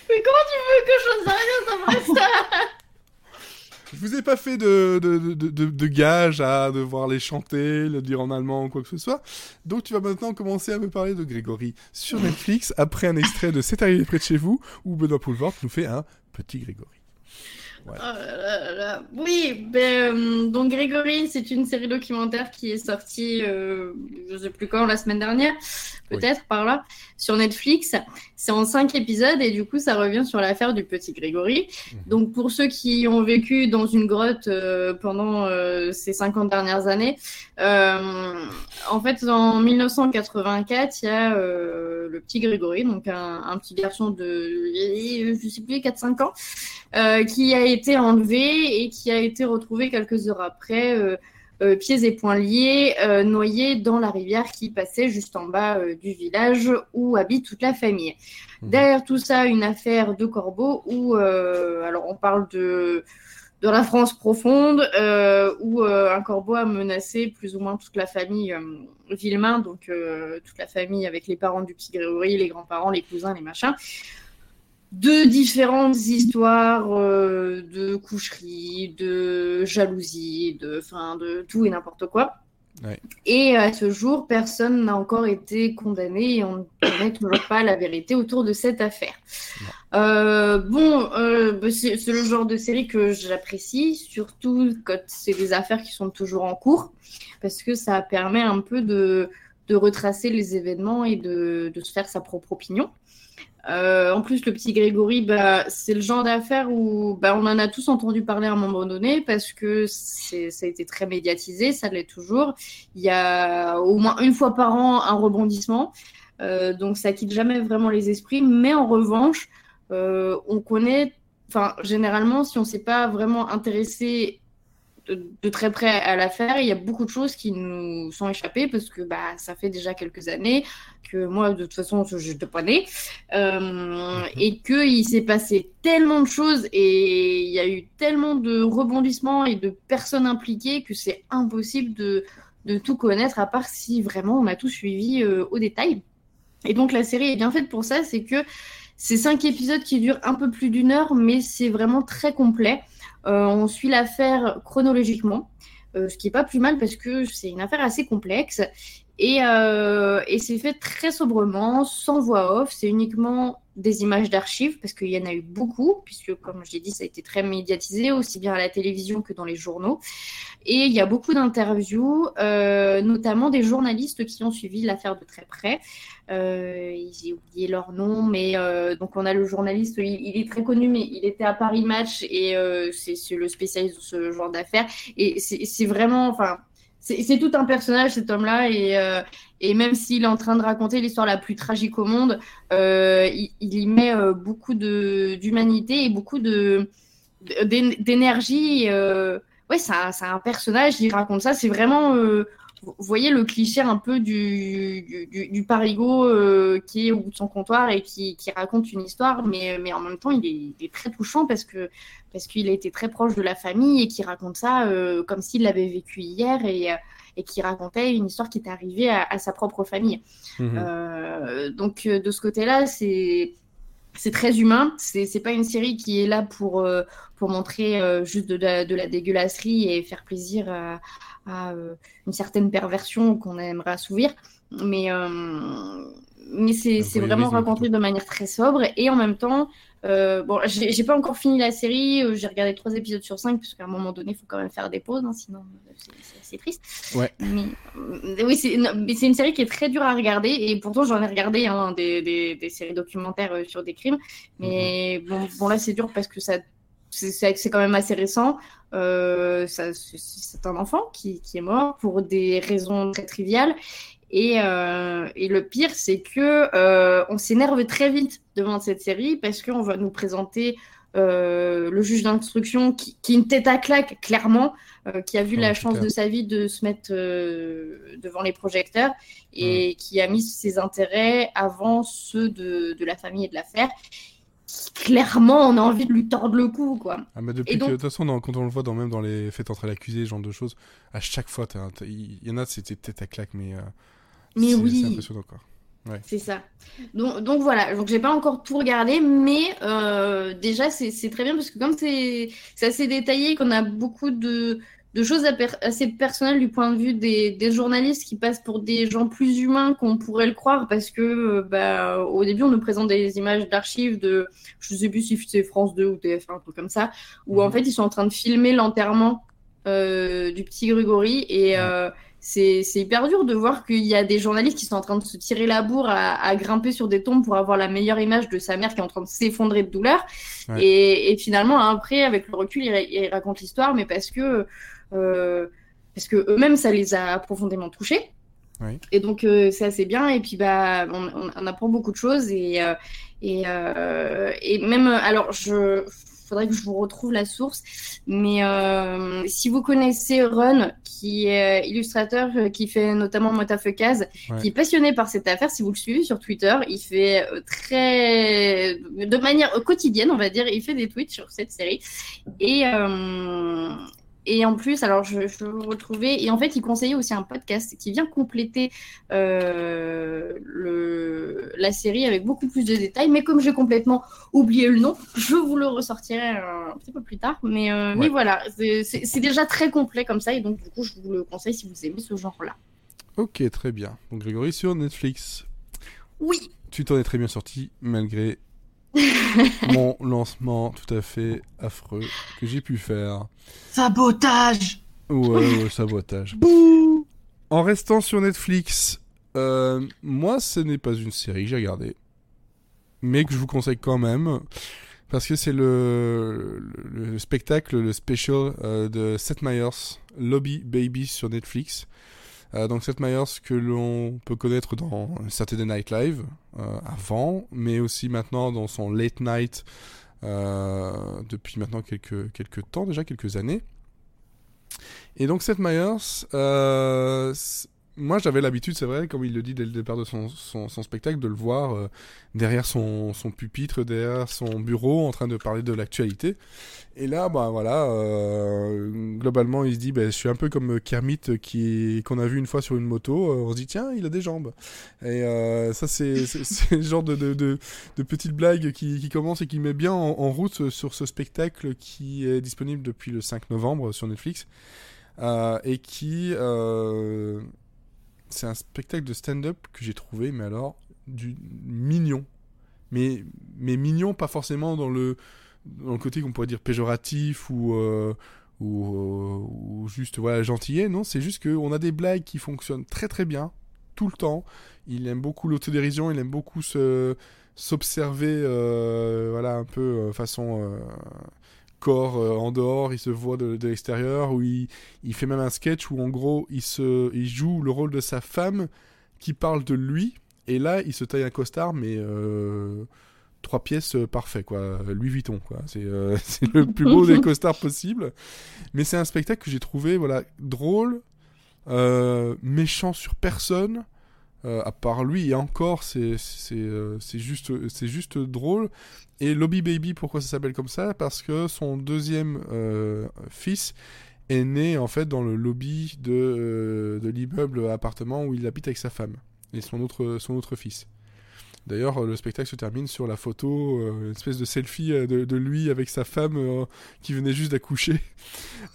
Mais comment tu veux que je fasse rien ça vous ai pas fait de, de, de, de, de gage à devoir les chanter, le dire en allemand ou quoi que ce soit. Donc tu vas maintenant commencer à me parler de Grégory sur Netflix après un extrait de C'est arrivé près de chez vous où Benoît Poulvord nous fait un petit Grégory. Oh là là là. Oui, ben, euh, donc Grégory, c'est une série documentaire qui est sortie, euh, je sais plus quand, la semaine dernière, peut-être par là, sur Netflix. C'est en cinq épisodes et du coup, ça revient sur l'affaire du petit Grégory. Donc, pour ceux qui ont vécu dans une grotte euh, pendant euh, ces 50 dernières années, euh, en fait, en 1984, il y a euh, le petit Grégory, donc un, un petit garçon de, je sais plus, 4-5 ans, euh, qui a été enlevé et qui a été retrouvé quelques heures après, euh, pieds et poings liés, euh, noyé dans la rivière qui passait juste en bas euh, du village où habite toute la famille. Mhm. Derrière tout ça, une affaire de corbeau où, euh, alors on parle de de la France profonde, où un corbeau a menacé plus ou moins toute la famille Villemain, donc toute la famille avec les parents du petit Grégory, les grands-parents, les cousins, les machins de différentes histoires euh, de coucherie, de jalousie, de, enfin, de tout et n'importe quoi. Ouais. Et à ce jour, personne n'a encore été condamné et on ne connaît toujours pas la vérité autour de cette affaire. Euh, bon, euh, bah, c'est c'est le genre de série que j'apprécie, surtout quand c'est des affaires qui sont toujours en cours, parce que ça permet un peu de, de retracer les événements et de, de se faire sa propre opinion. Euh, en plus, le petit Grégory, bah, c'est le genre d'affaire où bah, on en a tous entendu parler à un moment donné parce que ça a été très médiatisé, ça l'est toujours. Il y a au moins une fois par an un rebondissement, euh, donc ça quitte jamais vraiment les esprits. Mais en revanche, euh, on connaît, enfin, généralement, si on ne s'est pas vraiment intéressé de, très près à l'affaire, il y a beaucoup de choses qui nous sont échappées parce que bah, ça fait déjà quelques années que moi, de toute façon, je n'étais pas née, et qu'il s'est passé tellement de choses et il y a eu tellement de rebondissements et de personnes impliquées que c'est impossible de, de tout connaître à part si vraiment on a tout suivi euh, au détail. Et donc la série est bien faite pour ça, c'est que c'est cinq épisodes qui durent un peu plus d'une heure, mais c'est vraiment très complet. Euh, on suit l'affaire chronologiquement, euh, ce qui est pas plus mal parce que c'est une affaire assez complexe et, euh, et c'est fait très sobrement, sans voix off. C'est uniquement des images d'archives, parce qu'il y en a eu beaucoup, puisque, comme j'ai dit, ça a été très médiatisé, aussi bien à la télévision que dans les journaux. Et il y a beaucoup d'interviews, euh, notamment des journalistes qui ont suivi l'affaire de très près. Euh, j'ai oublié leur nom, mais euh, donc on a le journaliste, il, il est très connu, mais il était à Paris Match et euh, c'est le spécialiste de ce genre d'affaires. Et c'est vraiment, enfin, c'est tout un personnage cet homme-là et, euh, et même s'il est en train de raconter l'histoire la plus tragique au monde, euh, il, y met euh, beaucoup d'humanité et beaucoup d'énergie. ouais, c'est un, un personnage, il raconte ça, c'est vraiment vous voyez le cliché un peu du, du, parigot euh, qui est au bout de son comptoir et qui, qui raconte une histoire, mais, mais en même temps, il est, il est très touchant parce que parce qu'il a été très proche de la famille et qui raconte ça euh, comme s'il l'avait vécu hier et, euh, et qui racontait une histoire qui est arrivée à, à sa propre famille. Mhm. Euh, donc de ce côté-là, c'est c'est très humain. C'est pas une série qui est là pour euh, pour montrer euh, juste de la, de la dégueulasserie et faire plaisir à, à, euh, une certaine perversion qu'on aimerait assouvir. Mais euh, mais c'est vraiment raconté de manière très sobre et en même temps. Euh, bon, j'ai pas encore fini la série, euh, j'ai regardé trois épisodes sur cinq, parce qu'à un moment donné, il faut quand même faire des pauses, hein, sinon euh, c'est- c'est triste. Ouais. Mais, euh, oui, c'est non, mais c'est une série qui est très dure à regarder et pourtant j'en ai regardé hein, des, des, des séries documentaires euh, sur des crimes. Mais bon, bon, là c'est dur parce que ça c'est- quand même assez récent. C'est un enfant qui, qui est mort pour des raisons très triviales. Et, euh, et le pire, c'est que euh, on s'énerve très vite devant cette série parce qu'on va nous présenter euh, le juge d'instruction qui, qui est une tête à claque, clairement, qui a vu Ouais, la chance clair. de sa vie de se mettre devant les projecteurs et qui a mis ses intérêts avant ceux de, de la famille et de l'affaire. Clairement, on a envie de lui tordre le cou, quoi. Ah, mais depuis Et que, donc- de toute façon, quand on le voit dans, même dans les faits entre l'accusé, ce genre de choses, à chaque fois, il y en a, c'était tête à claque, mais. euh, Mais oui. C'est impressionnant, quoi. C'est ça. Donc, donc voilà, donc j'ai pas encore tout regardé, mais euh, déjà c'est très bien parce que comme c'est assez détaillé, qu'on a beaucoup de, de choses assez personnelles du point de vue des, des journalistes qui passent pour des gens plus humains qu'on pourrait le croire parce que euh, bah, au début on nous présente des images d'archives de, je sais plus si c'est France 2 ou TF1, un truc comme ça, où en Mhm. fait ils sont en train de filmer l'enterrement euh, du petit Grégory et euh, c'est hyper dur de voir qu'il y a des journalistes qui sont en train de se tirer la bourre à, à grimper sur des tombes pour avoir la meilleure image de sa mère qui est en train de s'effondrer de douleur. Ouais. Et, et finalement, après, avec le recul, ils, ra- ils racontent l'histoire, mais parce que, euh, parce que eux-mêmes, ça les a profondément touchés. Oui. Et donc, euh, c'est assez bien. Et puis, bah, on, on- on apprend beaucoup de choses. Et, euh, et, euh, et même, alors, je faudrait que je vous retrouve la source. Mais euh, si vous connaissez Run, qui est illustrateur, euh, qui fait notamment Motafekaz, Ouais. qui est passionné par cette affaire, si vous le suivez sur Twitter, il fait euh, très, de manière quotidienne, on va dire, il fait des tweets sur cette série. Et, euh, et en plus, alors je, je vais vous retrouver, et en fait, il conseillait aussi un podcast qui vient compléter euh, le, la série avec beaucoup plus de détails. Mais comme j'ai complètement oublié le nom, je vous le ressortirai un, petit peu plus tard. Mais, euh, mais voilà, c'est déjà très complet comme ça, et donc du coup, je vous le conseille si vous aimez ce genre-là. Ok, très bien. Donc, Grégory sur Netflix. Oui. Tu t'en es très bien sorti, malgré mon lancement tout à fait affreux que j'ai pu faire. Sabotage Ouais, ouais, sabotage. En restant sur Netflix, euh, moi, ce n'est pas une série que j'ai regardée, mais que je vous conseille quand même, parce que c'est le, le, le spectacle, le special euh, de Seth Meyers, Lobby Baby sur Netflix. Euh, donc Seth Meyers que l'on peut connaître dans Saturday Night Live euh, avant, mais aussi maintenant dans son Late Night euh, depuis maintenant quelques, quelques temps, déjà quelques années. Et donc Seth Meyers, moi j'avais l'habitude, c'est vrai, comme il le dit dès le départ de son, son, son spectacle, de le voir euh, derrière son, son pupitre, derrière son bureau, en train de parler de l'actualité. Et là, bah voilà, euh, globalement il se dit, bah, je suis un peu comme Kermit qui qu'on a vu une fois sur une moto. euh, on se dit tiens, il a des jambes. Et euh, ça c'est le genre de, de, de, de petite blague qui, qui commence et qui met bien en, en route sur ce spectacle qui est disponible depuis le 5 novembre sur Netflix. Euh, et qui euh, c'est un spectacle de stand-up que j'ai trouvé mais alors du mignon mais, mais mignon, pas forcément dans le, dans le côté qu'on pourrait dire péjoratif ou, euh, euh, ou juste voilà, gentillet. Non, c'est juste qu'on a des blagues qui fonctionnent très très bien, tout le temps. Il aime beaucoup l'autodérision, il aime beaucoup se s'observer euh, voilà un peu façon corps euh, en dehors il se voit de, de l'extérieur où il, il fait même un sketch où en gros il se il joue le rôle de sa femme qui parle de lui et là il se taille un costard mais euh, trois pièces euh, parfait quoi. Louis Vuitton quoi. C'est euh, le plus beau des costards possible. Mais c'est un spectacle que j'ai trouvé voilà drôle méchant sur personne euh, à part lui, et encore, c'est euh, juste, c'est juste drôle. Et Lobby Baby, pourquoi ça s'appelle comme ça? Parce que son deuxième euh, fils est né en fait dans le lobby de, euh, de l'immeuble appartement où il habite avec sa femme et son autre, son autre fils. D'ailleurs, le spectacle se termine sur la photo, euh, une espèce de selfie de, de lui avec sa femme euh, qui venait juste d'accoucher.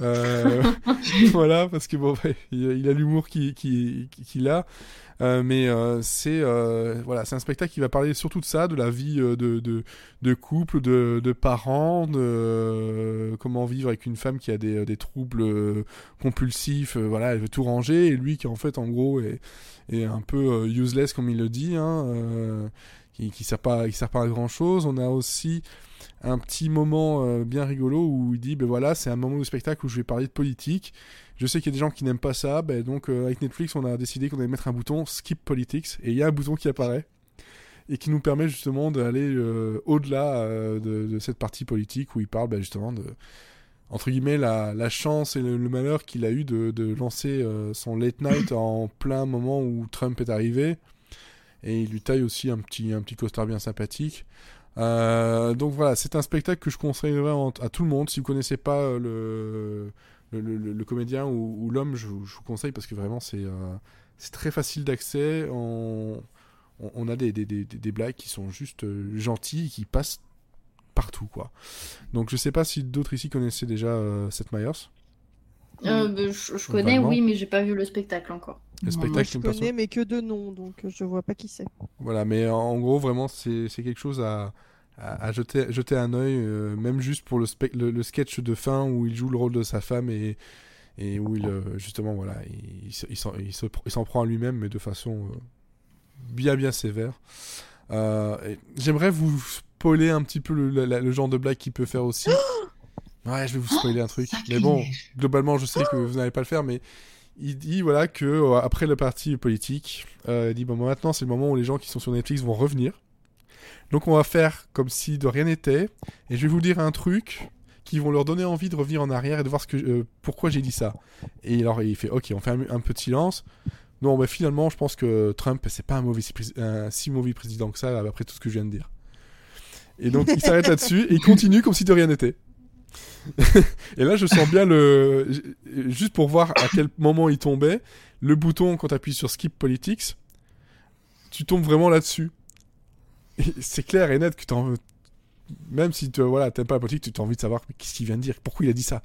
Euh, voilà, parce que bon, il, a- l'humour qu'il qui, qu'il a. Euh, mais euh, c'est euh, voilà, c'est un spectacle qui va parler surtout de ça, de la vie de, de, couple, de, de parents, de comment vivre avec une femme qui a des, des troubles compulsifs. voilà, elle veut tout ranger et lui qui en fait en gros est, est un peu useless comme il le dit, hein, qui, qui sert pas, qui sert pas à grand chose. On a aussi un petit moment bien rigolo où il dit ben voilà c'est un moment de spectacle où je vais parler de politique je sais qu'il y a des gens qui n'aiment pas ça ben donc euh, avec Netflix on a décidé qu'on allait mettre un bouton skip politics et il y a un bouton qui apparaît et qui nous permet justement d'aller euh, au-delà euh, de, cette partie politique où il parle ben, justement de entre guillemets la, chance et le, malheur qu'il a eu de, lancer son late night en plein moment où Trump est arrivé et il lui taille aussi un petit un petit costard bien sympathique donc voilà, c'est un spectacle que je conseillerais à tout le monde. Si vous connaissez pas le, le, le- le comédien ou, ou l'homme, je, vous- je vous conseille parce que vraiment c'est euh, c'est très facile d'accès. On, on, on a des, des, des, des blagues qui sont juste euh, gentilles, et qui passent partout quoi. Donc je sais pas si d'autres ici connaissaient déjà euh, Seth Meyers. Euh, bah, je, je connais, oui, mais j'ai pas vu le spectacle encore. Le Non, spectacle Moi, je connais, mais que de nom, donc je vois pas qui c'est. Voilà, mais en, gros, vraiment, c'est c'est quelque chose à, à, à jeter, jeter un œil, euh, même juste pour le, spec- le, le sketch de fin où il joue le rôle de sa femme et, et où il, euh, justement, voilà, il, il se- il s'en se prend à lui-même, mais de façon euh, bien, bien sévère. Euh, J'aimerais vous spoiler un petit peu le, la- le genre de blague qu'il peut faire aussi. Ouais, je vais vous spoiler un truc. Mais bon, globalement, je sais que vous n'allez pas le faire, mais il dit voilà que après le parti politique, euh, il dit bon maintenant c'est le moment où les gens qui sont sur Netflix vont revenir. Donc on va faire comme si de rien n'était, et je vais vous dire un truc qui vont leur donner envie de revenir en arrière et de voir ce que euh, pourquoi j'ai dit ça. Et alors il fait ok, on fait un, un peu de silence. Non, mais finalement, je pense que Trump c'est pas un mauvais un si mauvais président que ça après tout ce que je viens de dire. Et donc il s'arrête là-dessus et il continue comme si de rien n'était. et là, je sens bien le. Juste pour voir à quel moment il tombait, le bouton, quand tu appuies sur Skip Politics, tu tombes vraiment là-dessus. C'est clair et net que tu Même si tu voilà, t'aimes pas la politique, tu as envie de savoir qu'est-ce qu'il vient de dire, pourquoi il a dit ça?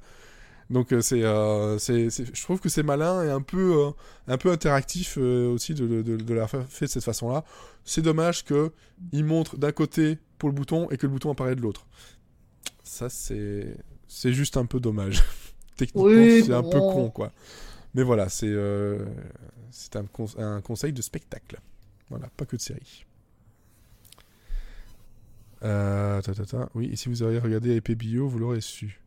Donc euh, c'est, euh, je trouve que c'est malin et un peu, euh, un peu interactif euh, aussi de, de, de, de fait fait de cette façon-là. C'est dommage que il montre d'un côté pour le bouton et que le bouton apparaît de l'autre. Ça c'est, c'est juste un peu dommage. Techniquement, Oui, c'est un peu con quoi. Mais voilà, c'est, c'est un, con- un conseil de spectacle. Voilà, pas que de série. Euh, ta, ta, ta. Oui, et si vous auriez regardé Épée Bio, vous l'aurez su.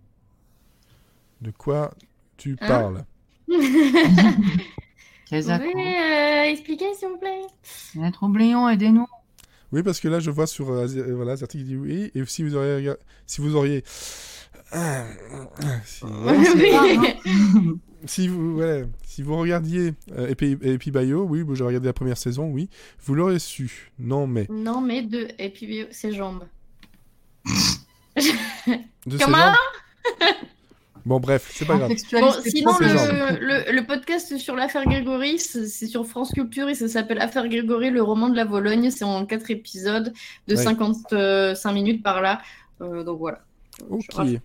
De quoi tu Hein parles? Euh, expliquer, s'il vous plaît? Maître Oublion, aidez-nous. Oui, parce que là, je vois sur euh, euh, voilà, qui dit oui, et si vous auriez, si vous auriez, Ah, si, Oui. Si vous, si vous regardiez euh, Épée, Épée Bio, oui, bon, j'ai regardé la première saison, oui, vous l'aurez su. Non, mais Non, mais de. Puis ses jambes. de Comment? gens- Bon, bref, c'est pas grave. Bon, sinon, le, jambes. le, le podcast sur l'affaire Grégory, c'est sur France Culture et ça s'appelle Affaire Grégory, le roman de la Vologne. C'est en quatre épisodes de Ouais. 55 minutes par là. Euh, donc voilà. Ok. Je.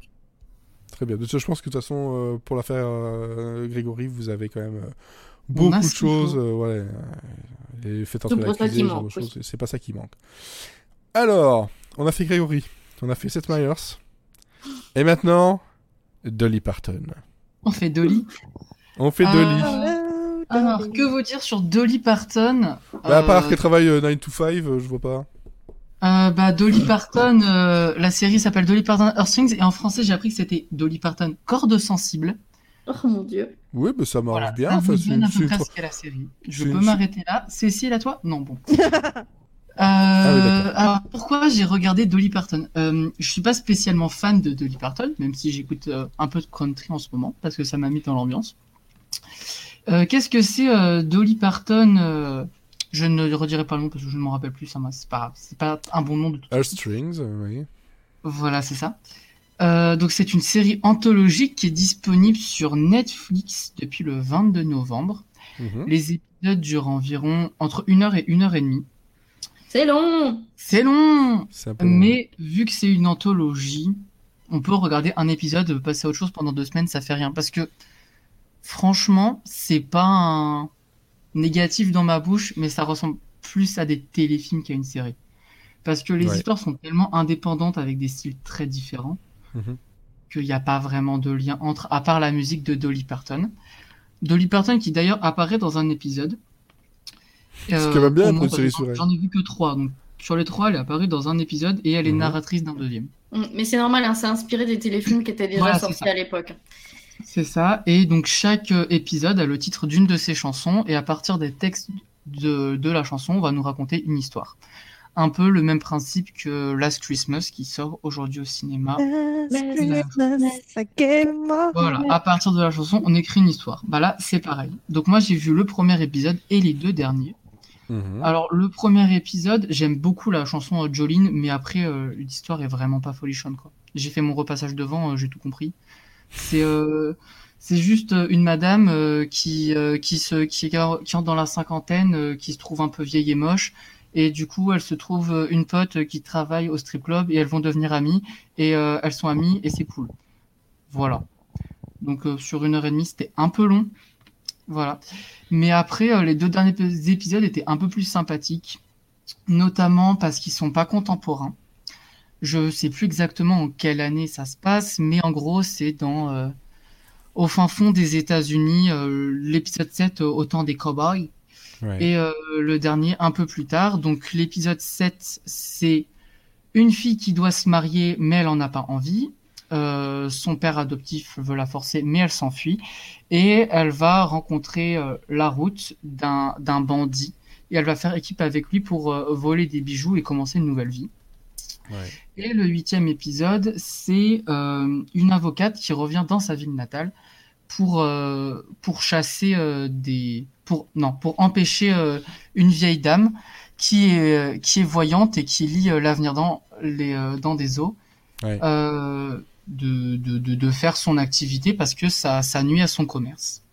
Très bien. De toute façon, je pense que de toute façon, euh, pour l'affaire euh, Grégory, vous avez quand même euh, beaucoup de choses. et faites entrer l'accusé, ce C'est pas ça qui manque. Alors, on a fait Gregory, on a fait Seth Meyers. Et maintenant, Dolly Parton. On fait Dolly. On fait Dolly. Alors, que vous dire sur Dolly Parton? Bah, à part qu'elle travaille euh, 9 to 5, euh, je vois pas. Euh, bah, Dolly Parton, euh, la série s'appelle Dolly Parton Earthlings et en français j'ai appris que c'était Dolly Parton Corde sensible. Oh mon dieu. Oui, mais ça marche Voilà, bien. ça enfin, donne à peu près ce qu'est la série. Je peux une- m'arrêter là. Cécile, à toi? Non, bon. Euh, Ah oui, alors, pourquoi j'ai regardé Dolly Parton? Euh, Je suis pas spécialement fan de Dolly Parton, même si j'écoute euh, un peu de country en ce moment, parce que ça m'a mis dans l'ambiance. Euh, Qu'est-ce que c'est euh, Dolly Parton euh, Je ne redirai pas le nom parce que je ne m'en rappelle plus. Ça m'a- c'est pas, grave. c'est pas un bon nom de toute Heartstrings, euh, oui. voilà, c'est ça. Euh, donc c'est une série anthologique qui est disponible sur Netflix depuis le 22 novembre. Mhm. Les épisodes durent environ entre 1 heure et 1 heure et demie. C'est long. C'est long, C'est un peu... mais vu que c'est une anthologie, on peut regarder un épisode, passer à autre chose pendant deux semaines, ça fait rien. Parce que franchement, c'est pas un négatif dans ma bouche, mais ça ressemble plus à des téléfilms qu'à une série. Parce que les Ouais. histoires sont tellement indépendantes avec des styles très différents Mhm. qu'il n'y a pas vraiment de lien entre, à part la musique de Dolly Parton. Dolly Parton qui d'ailleurs apparaît dans un épisode. Ce qui va bien une série sur elle. J'en ai vu que trois, donc sur les trois, elle est apparue dans un épisode et elle est Mhm. narratrice d'un deuxième. Mm, Mais c'est normal, hein, c'est inspiré des téléfilms qui étaient déjà Voilà, sortis à l'époque. C'est ça, et donc chaque euh, épisode a le titre d'une de ses chansons, et à partir des textes de, de la chanson, on va nous raconter une histoire. Un peu le même principe que Last Christmas qui sort aujourd'hui au cinéma. Voilà, à partir de la chanson, on écrit une histoire. Bah là, c'est pareil. Donc moi, j'ai vu le premier épisode et les deux derniers. Mhm. Alors, le premier épisode, j'aime beaucoup la chanson euh, Jolene, mais après, euh, l'histoire est vraiment pas folichonne, quoi. J'ai fait mon repassage devant, euh, j'ai tout compris. C'est euh, c'est juste euh, une madame euh, qui, qui, se, qui, qui entre dans la cinquantaine, qui se trouve un peu vieille et moche. Et du coup, elle se trouve une pote qui travaille au strip club et elles vont devenir amies. Et elles sont amies et c'est cool. Voilà. Donc, sur une heure et demie, c'était un peu long. Voilà. Mais après, les deux derniers ép- épisodes étaient un peu plus sympathiques, notamment parce qu'ils sont pas contemporains. Je sais plus exactement en quelle année ça se passe, mais en gros, c'est dans euh, au fin fond des États-Unis, euh, l'épisode 7 euh, au temps des cowboys Ouais. et euh, le dernier un peu plus tard. Donc l'épisode 7, c'est une fille qui doit se marier, mais elle en a pas envie. Euh, son père adoptif veut la forcer, mais elle s'enfuit. Et elle va rencontrer euh, la route d'un d'un bandit. Et elle va faire équipe avec lui pour euh, voler des bijoux et commencer une nouvelle vie. Ouais. Et le huitième épisode, c'est euh, une avocate qui revient dans sa ville natale pour, euh, pour chasser euh, des... Pour, non, pour empêcher une vieille dame qui est, qui est voyante et qui lit l'avenir dans, les, dans des eaux Ouais. de, de, de, de faire son activité parce que ça, ça nuit à son commerce.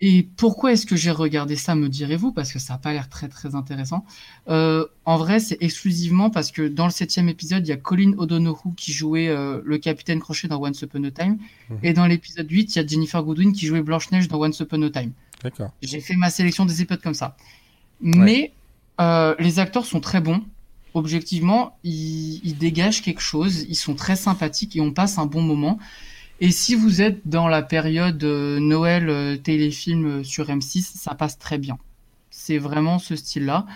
Et pourquoi est-ce que j'ai regardé ça, me direz-vous Parce que ça n'a pas l'air très très intéressant. Euh, en vrai, c'est exclusivement parce que dans le septième épisode, il y a Colin O'Donoghue qui jouait euh, le capitaine Crochet dans Once Upon a Time. Mhm. Et dans l'épisode 8, il y a Jennifer Goodwin qui jouait Blanche-Neige dans Once Upon a Time. D'accord. J'ai fait ma sélection des épisodes comme ça. Mais euh, les acteurs sont très bons. Objectivement, ils, ils dégagent quelque chose. Ils sont très sympathiques et on passe un bon moment. Et si vous êtes dans la période euh, Noël euh, téléfilm euh, sur M6, ça passe très bien. C'est vraiment ce style-là.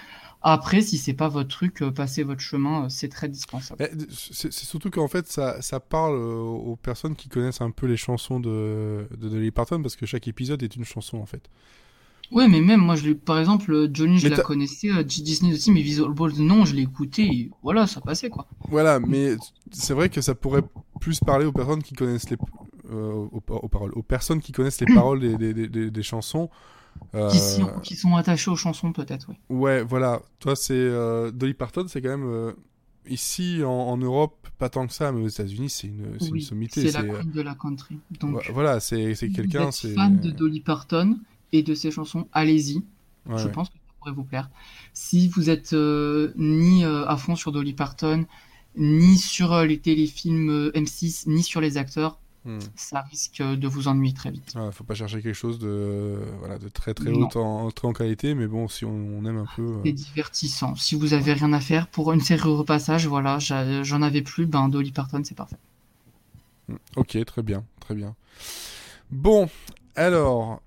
Après, si c'est pas votre truc, passez votre chemin, c'est très dispensable. Mais C'est surtout qu'en fait, ça, parle aux personnes qui connaissent un peu les chansons de, de Dolly Parton, parce que chaque épisode est une chanson, en fait. Ouais, mais même moi, je l'ai, par exemple, euh, Johnny, je Mais la t'as- connaissais, euh, Disney aussi, mais Visual Balls, non, je l'ai écouté, et voilà, ça passait quoi. Voilà, mais c'est vrai que ça pourrait plus parler aux personnes qui connaissent les... euh, aux, aux paroles, aux personnes qui connaissent les paroles des, des, des, des chansons. Euh, Qui, sont, qui sont attachés aux chansons, peut-être, oui. Ouais, voilà. Toi, c'est euh, Dolly Parton, c'est quand même euh, ici en, en Europe, pas tant que ça, mais aux États-Unis, c'est une, c'est une Oui, sommité. c'est la euh, queen de la country. Donc, vo- voilà, c'est c'est si quelqu'un. êtes c'est fan de Dolly Parton et de ses chansons, allez-y. Ouais, je ouais. pense que ça pourrait vous plaire. Si vous êtes euh, ni euh, à fond sur Dolly Parton, ni sur euh, les téléfilms euh, M6, ni sur les acteurs, Hmm. ça risque de vous ennuyer très vite. Voilà, faut pas chercher quelque chose de, voilà, de très très haut en, très en qualité, mais bon, si on, on aime un peu. C'est divertissant. Si vous avez rien à faire pour une série au repassage, voilà, j'en avais plus, ben Dolly Parton, c'est parfait. hmm, Ok, très bien, très bien. Bon, alors,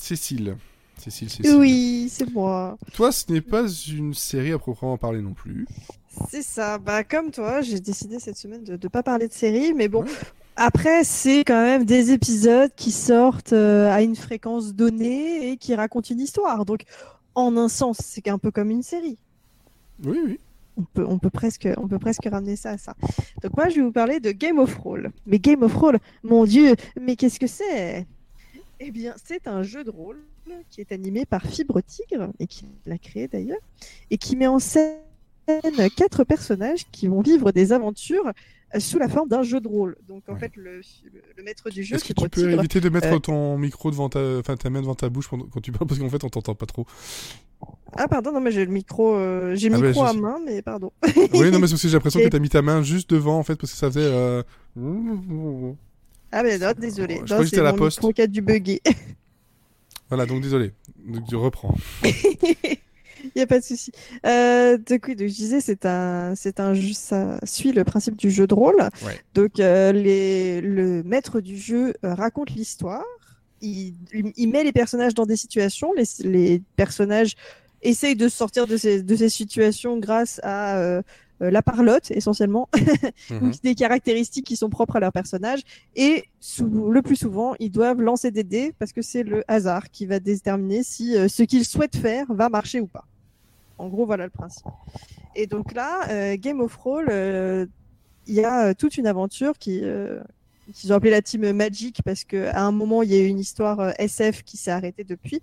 Cécile. Cécile, Cécile. Oui, c'est moi. Toi, ce n'est pas une série à proprement parler non plus. C'est ça. Bah, comme toi, j'ai décidé cette semaine de ne pas parler de série, mais bon. Ouais. Après, c'est quand même des épisodes qui sortent euh, à une fréquence donnée et qui racontent une histoire. Donc, en un sens, c'est un peu comme une série. Oui, oui. On peut, on, peut presque, on peut presque ramener ça à ça. Donc, moi, je vais vous parler de Game of Thrones. Mais Game of Thrones, mon Dieu, mais qu'est-ce que c'est? Eh bien, c'est un jeu de rôle qui est animé par Fibre Tigre, et qui l'a créé d'ailleurs, et qui met en scène quatre personnages qui vont vivre des aventures euh, sous la forme d'un jeu de rôle. Donc, en Ouais. fait, le, le- le maître du jeu, Est-ce que tu peux Tigre, éviter de mettre euh, ton micro devant ta, enfin ta main devant ta bouche quand tu parles parce qu'en fait on t'entend pas trop. Ah, pardon, non, mais j'ai le micro, euh, j'ai Ah, bah, micro je à main, mais pardon. oui, non, mais c'est aussi j'ai l'impression que Et- t'as mis ta main juste devant en fait parce que ça faisait. euh, Ah, mais non, désolé. Je Non, croyais que c'était la mon poste. a dû bugger. Voilà, donc désolé. Donc je reprends. Il n'y a pas de souci. Euh, donc, oui, donc, je disais, c'est un, c'est un jeu, ça suit le principe du jeu de rôle. Ouais. Donc, euh, les, le maître du jeu euh, raconte l'histoire. Il, il- met les personnages dans des situations. Les, les personnages essayent de sortir de ces, de ces situations grâce à euh, la parlotte, essentiellement. Donc, des caractéristiques qui sont propres à leur personnage. Et le plus souvent, ils doivent lancer des dés parce que c'est le hasard qui va déterminer si euh, ce qu'ils souhaitent faire va marcher ou pas. En gros, voilà le principe. Et donc là, euh, Game of Thrones, euh, il y a euh, toute une aventure qui euh, qu'ils ont appelé la team Magic parce que à un moment il y a eu une histoire euh, SF qui s'est arrêtée depuis.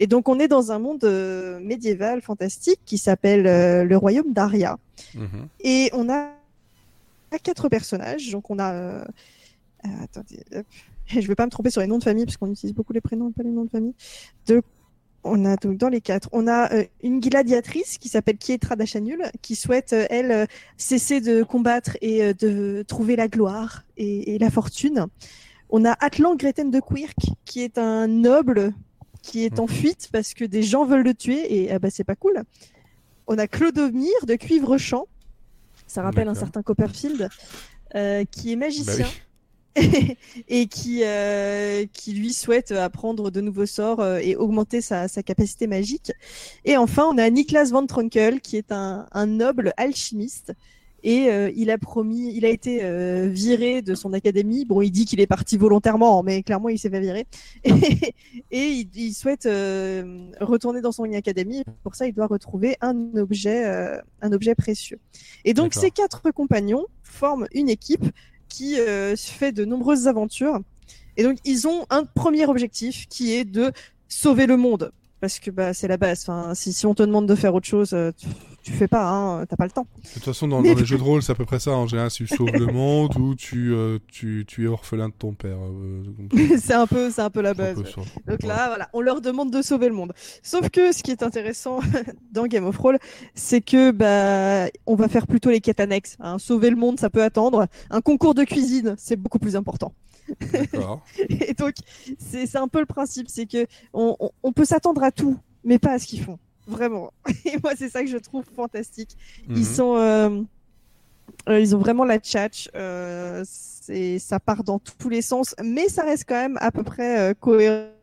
Et donc on est dans un monde euh, médiéval fantastique qui s'appelle euh, le royaume d'Aria. Mhm. Et on a quatre personnages. Donc on a. euh, attendez, hop. je vais pas me tromper sur les noms de famille parce qu'on utilise beaucoup les prénoms et pas les noms de famille. Donc on a donc dans les quatre, on a euh, une gladiatrice qui s'appelle Kietra Dachanul qui souhaite euh, elle euh, cesser de combattre et euh, de trouver la gloire et, et la fortune. On a Atlan Greten de Quirk qui est un noble qui est en Mhm. fuite parce que des gens veulent le tuer et ah bah c'est pas cool. On a Clodomir de Cuivre-Champ. Ça rappelle un certain Copperfield, euh, qui est Bah magicien oui. et qui, euh, qui lui souhaite apprendre de nouveaux sorts euh, et augmenter sa, sa capacité magique. Et enfin, on a Niklas Van Trunkel, qui est un, un noble alchimiste. Et euh, il a promis, il a été euh, viré de son académie. Bon, il dit qu'il est parti volontairement, mais clairement, il s'est fait virer. Et, et il, il souhaite retourner dans son académie. Pour ça, il doit retrouver un objet, un objet précieux. Et donc, ces quatre compagnons forment une équipe qui euh, fait de nombreuses aventures. Et donc, ils ont un premier objectif qui est de sauver le monde. Parce que bah, c'est la base. Enfin, si, si on te demande de faire autre chose, euh, tu, tu fais pas, hein, t'as pas le temps. De toute façon, dans, les jeux de rôle, c'est à peu près ça. En général, si tu sauves le monde ou tu, euh, tu, tu es orphelin de ton père. euh, c'est un peu, c'est un peu la base. peu. Donc Ouais. là, voilà, on leur demande de sauver le monde. Sauf que ce qui est intéressant dans Game of Thrones, c'est que bah, on va faire plutôt les quêtes annexes. hein. Sauver le monde, ça peut attendre. Un concours de cuisine, c'est beaucoup plus important. Et donc, c'est un peu le principe, c'est que on, on- on peut s'attendre à tout, mais pas à ce qu'ils font. Vraiment. Et moi, c'est ça que je trouve fantastique. Mhm. Ils sont, euh, euh, ils ont vraiment la tchatch. Euh, c'est, ça part dans tous les sens, mais ça reste quand même à peu près euh, cohérent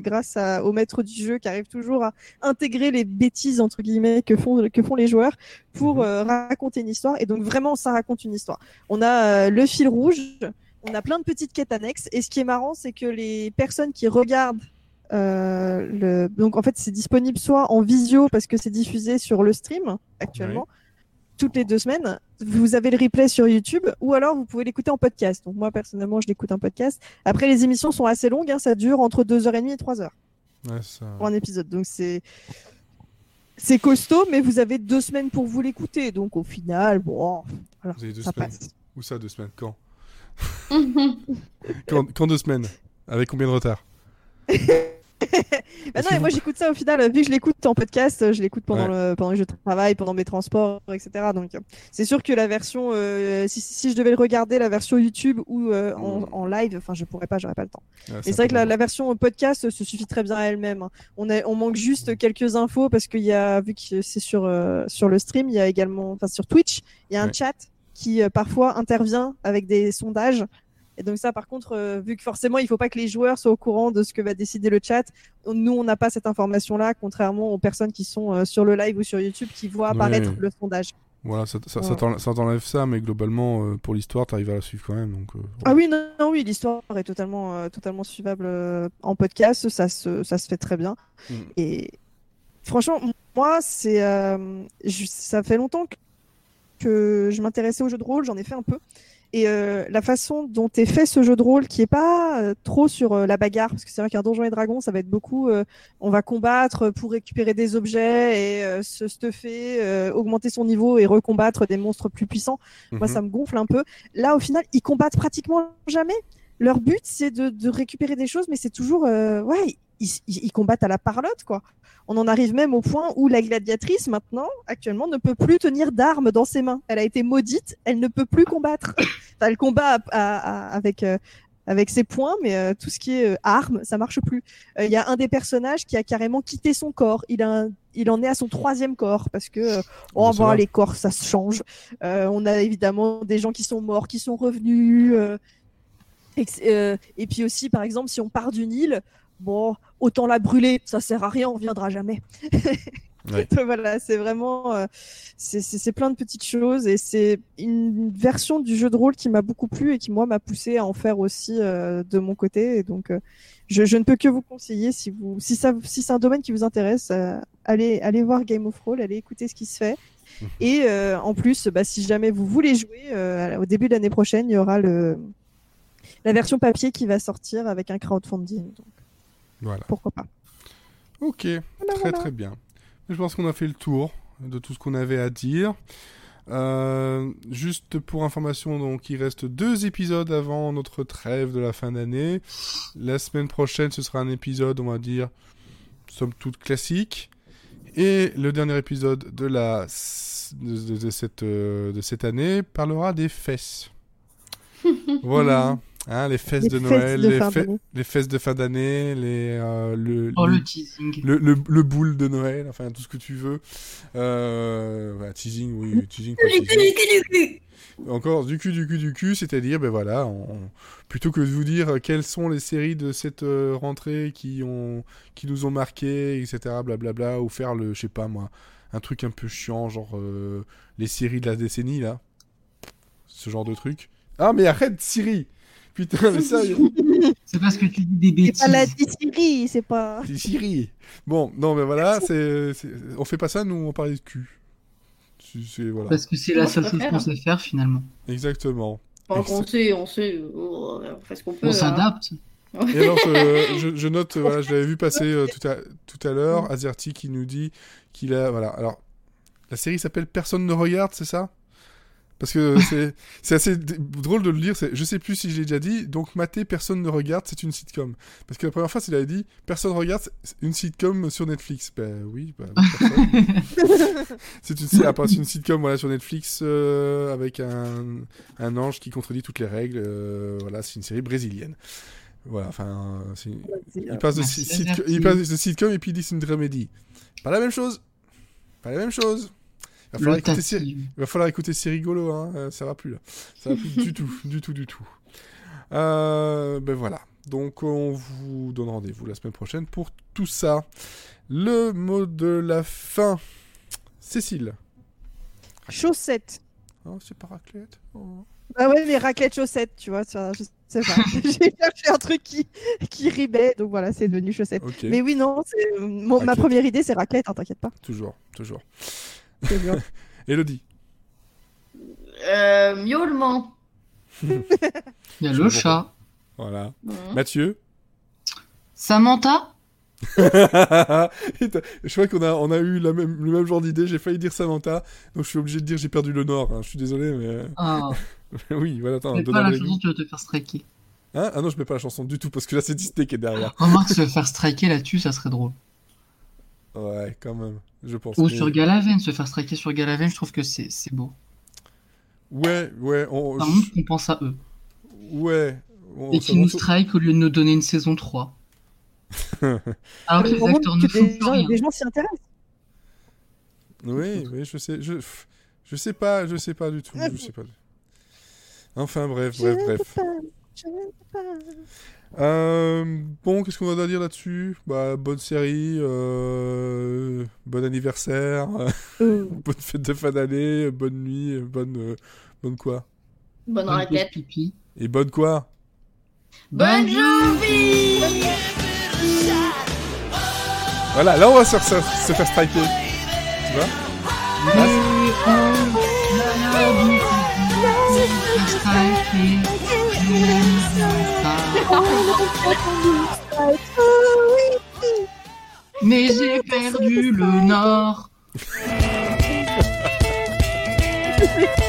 grâce à, au maître du jeu qui arrive toujours à intégrer les bêtises entre guillemets que font que font les joueurs pour Mhm. raconter une histoire. Et donc vraiment, ça raconte une histoire. On a le fil rouge. On a plein de petites quêtes annexes. Et ce qui est marrant, c'est que les personnes qui regardent euh, le... donc en fait c'est disponible soit en visio parce que c'est diffusé sur le stream actuellement toutes les deux semaines. Vous avez le replay sur YouTube ou alors vous pouvez l'écouter en podcast. Donc moi personnellement je l'écoute en podcast. Après les émissions sont assez longues, hein, ça dure entre 2h30 et 3h Ouais, ça... pour un épisode. Donc c'est c'est costaud, mais vous avez deux semaines pour vous l'écouter. Donc au final, bon, voilà, Vous avez deux ça semaines. passe. Où ça, deux semaines Quand? quand, deux semaines Avec combien de retard Bah non, moi j'écoute ça au final, vu que je l'écoute en podcast, je l'écoute pendant, Ouais. le, pendant que je travaille, pendant mes transports, etc. Donc c'est sûr que la version, euh, si, si je devais le regarder, la version YouTube ou euh, en, Mm. en live, enfin je pourrais pas, j'aurais pas le temps. Ouais, Et c'est vrai que la, version podcast se suffit très bien à elle-même. hein. On, a, on manque juste quelques infos parce qu'il y a, vu que c'est sur, euh, sur le stream, il y a également, enfin sur Twitch, il y a un Ouais. chat qui euh, parfois intervient avec des sondages. Et donc ça, par contre, euh, vu que forcément, il faut pas que les joueurs soient au courant de ce que va décider le chat, nous, on n'a pas cette information-là, contrairement aux personnes qui sont euh, sur le live ou sur YouTube qui voient apparaître Ouais. le sondage. Voilà, ça, ça, Ouais. t'enlève- ça t'enlève ça, mais globalement, euh, pour l'histoire, t'arrives à la suivre quand même. Donc, Ah oui, non, non, oui, l'histoire est totalement, totalement suivable en podcast, ça se, ça se fait très bien. Mm. Et franchement, moi, c'est, ça fait longtemps que, que je m'intéressais au jeu de rôle, j'en ai fait un peu. Et euh, la façon dont est fait ce jeu de rôle, qui est pas euh, trop sur euh, la bagarre, parce que c'est vrai qu'un donjon et dragon, ça va être beaucoup, on va combattre pour récupérer des objets et se stuffer, augmenter son niveau et recombattre des monstres plus puissants. Moi, mhm. ça me gonfle un peu. Là, au final, ils combattent pratiquement jamais. Leur but, c'est de, de récupérer des choses, mais c'est toujours, ouais, ils, combattent à la parlotte, quoi. On en arrive même au point où la gladiatrice, maintenant, actuellement, ne peut plus tenir d'armes dans ses mains. Elle a été maudite, elle ne peut plus combattre. Enfin, elle combat à- à- à- avec, euh, avec ses poings, mais euh, tout ce qui est euh, armes, ça marche plus. Euh, Il y a un des personnages qui a carrément quitté son corps. Il, a un- il en est à son troisième corps parce que, oh, bah, va. les corps, ça se change. On a évidemment des gens qui sont morts, qui sont revenus. et, et puis aussi, par exemple, si on part d'une île, bon, autant la brûler, ça sert à rien, on reviendra jamais. Ouais. Donc voilà, c'est vraiment, euh, c'est- plein de petites choses et c'est une version du jeu de rôle qui m'a beaucoup plu et qui moi m'a poussé à en faire aussi euh, de mon côté. Et donc, euh, je, je ne peux que vous conseiller si vous, si ça, si c'est un domaine qui vous intéresse, allez, allez voir Game of Roll, allez écouter ce qui se fait. Et en plus, bah, si jamais vous voulez jouer, au début de l'année prochaine, il y aura le la version papier qui va sortir avec un crowdfunding. Donc, Voilà. pourquoi pas Ok, très voilà. très bien. Je pense qu'on a fait le tour de tout ce qu'on avait à dire. Euh, juste pour information, donc il reste deux épisodes avant notre trêve de la fin d'année. La semaine prochaine, ce sera un épisode, on va dire, somme toute classique. Et le dernier épisode de la de, de- de cette euh, de cette année parlera des fesses. voilà, hein, les fesses Les de fesses Noël, de les, fe- les fesses de fin d'année, les euh, le, Oh, le- le teasing. le, le, le boule de Noël, enfin tout ce que tu veux. Euh, voilà, teasing, oui, teasing, pas teasing. Encore du cul, du cul, du cul, c'est-à-dire, ben voilà, on- plutôt que de vous dire quelles sont les séries de cette euh, rentrée qui, ont, qui nous ont marqué, etc., blablabla, ou faire le, je sais pas moi, un truc un peu chiant, genre euh, les séries de la décennie, là. Ce genre de truc. Ah, mais arrête, Siri Putain, mais ça, C'est parce que tu dis des C'est pas la bêtises. distillerie, c'est pas. C'est Siri. Bon, non, mais voilà, c'est, c'est- on fait pas ça, nous, on parlait de cul. C'est, c'est- voilà. Parce que c'est la seule chose qu'on sait faire finalement. Exactement. Enfin, on sait, on sait, oh, on fait ce qu'on peut. On hein. s'adapte. Et alors, je, je- je note, euh, voilà, je l'avais vu passer euh, tout à, tout à l'heure, Azerty qui nous dit qu'il a, voilà, alors, la série s'appelle Personne ne regarde, c'est ça? Parce que c'est, assez drôle de le lire, je sais plus si je l'ai déjà dit, donc mater Personne ne regarde, c'est une sitcom. Parce que la première fois, il avait dit Personne regarde, c'est une sitcom sur Netflix. Ben oui, ben, personne. c'est une, après, une sitcom voilà, sur Netflix euh, avec un, un ange qui contredit toutes les règles. euh, voilà, c'est une série brésilienne. Voilà, enfin, c'est- il passe, de Merci, si- sitcom, Azerty. il passe de sitcom et puis il dit c'est une dramédie. Pas la même chose. Pas la même chose. Il va falloir, écouter, Siri- tative. il va falloir écouter C'est rigolo, hein. euh, ça va plus là. Ça va plus du tout, du tout, du tout. Euh, ben voilà. Donc on vous donne rendez-vous la semaine prochaine pour tout ça. Le mot de la fin. Cécile. Chaussettes. Oh, c'est pas raclette. Oh. Ah ouais, mais raclette chaussettes, tu vois, ça, je sais pas. J'ai cherché un truc qui, qui rimait, donc voilà, c'est devenu chaussettes. Ok. Mais oui, non, c'est- mon- ma première idée, c'est raclette, hein, t'inquiète pas. Toujours, toujours. C'est bien. Elodie. Euh, miaulement. Il y a le comprends. chat. Voilà. Mathieu. Samantha je crois qu'on a, on a eu la même, le même genre d'idée. J'ai failli dire Samantha, donc je suis obligé de dire j'ai perdu le nord. hein. Je suis désolé, mais Ah, oui, voilà. Attends, donne pas la dont tu vas te faire striker. Hein? Ah non, je mets pas la chanson du tout parce que là c'est Disney qui est derrière. Remarque, se faire striker là-dessus, ça serait drôle. Ouais, quand même, je pense. Ou Mais- sur Galaven, se faire striker sur Galaven, je trouve que c'est c'est beau. Ouais, ouais, on... Par contre, on pense à eux. ouais. on- Et qui nous strike au lieu de nous donner une saison 3. Alors que les acteurs ne font des plus gens, rien. des gens s'y intéressent. Oui, oui, je sais, je, je sais pas, je sais pas du tout, je sais pas. Enfin bref, bref, bref. pas, je pas. Euh, bon, qu'est-ce qu'on va dire là-dessus Bah, bonne série, euh, bon anniversaire, Euh, bonne fête de fin d'année, bonne nuit, bonne, euh, bonne quoi Bonne Bonne raclette. pipi. Et bonne quoi Bonne journée Voilà, là on va se, se, se faire striker. Tu vois oh. Mais j'ai perdu le nord.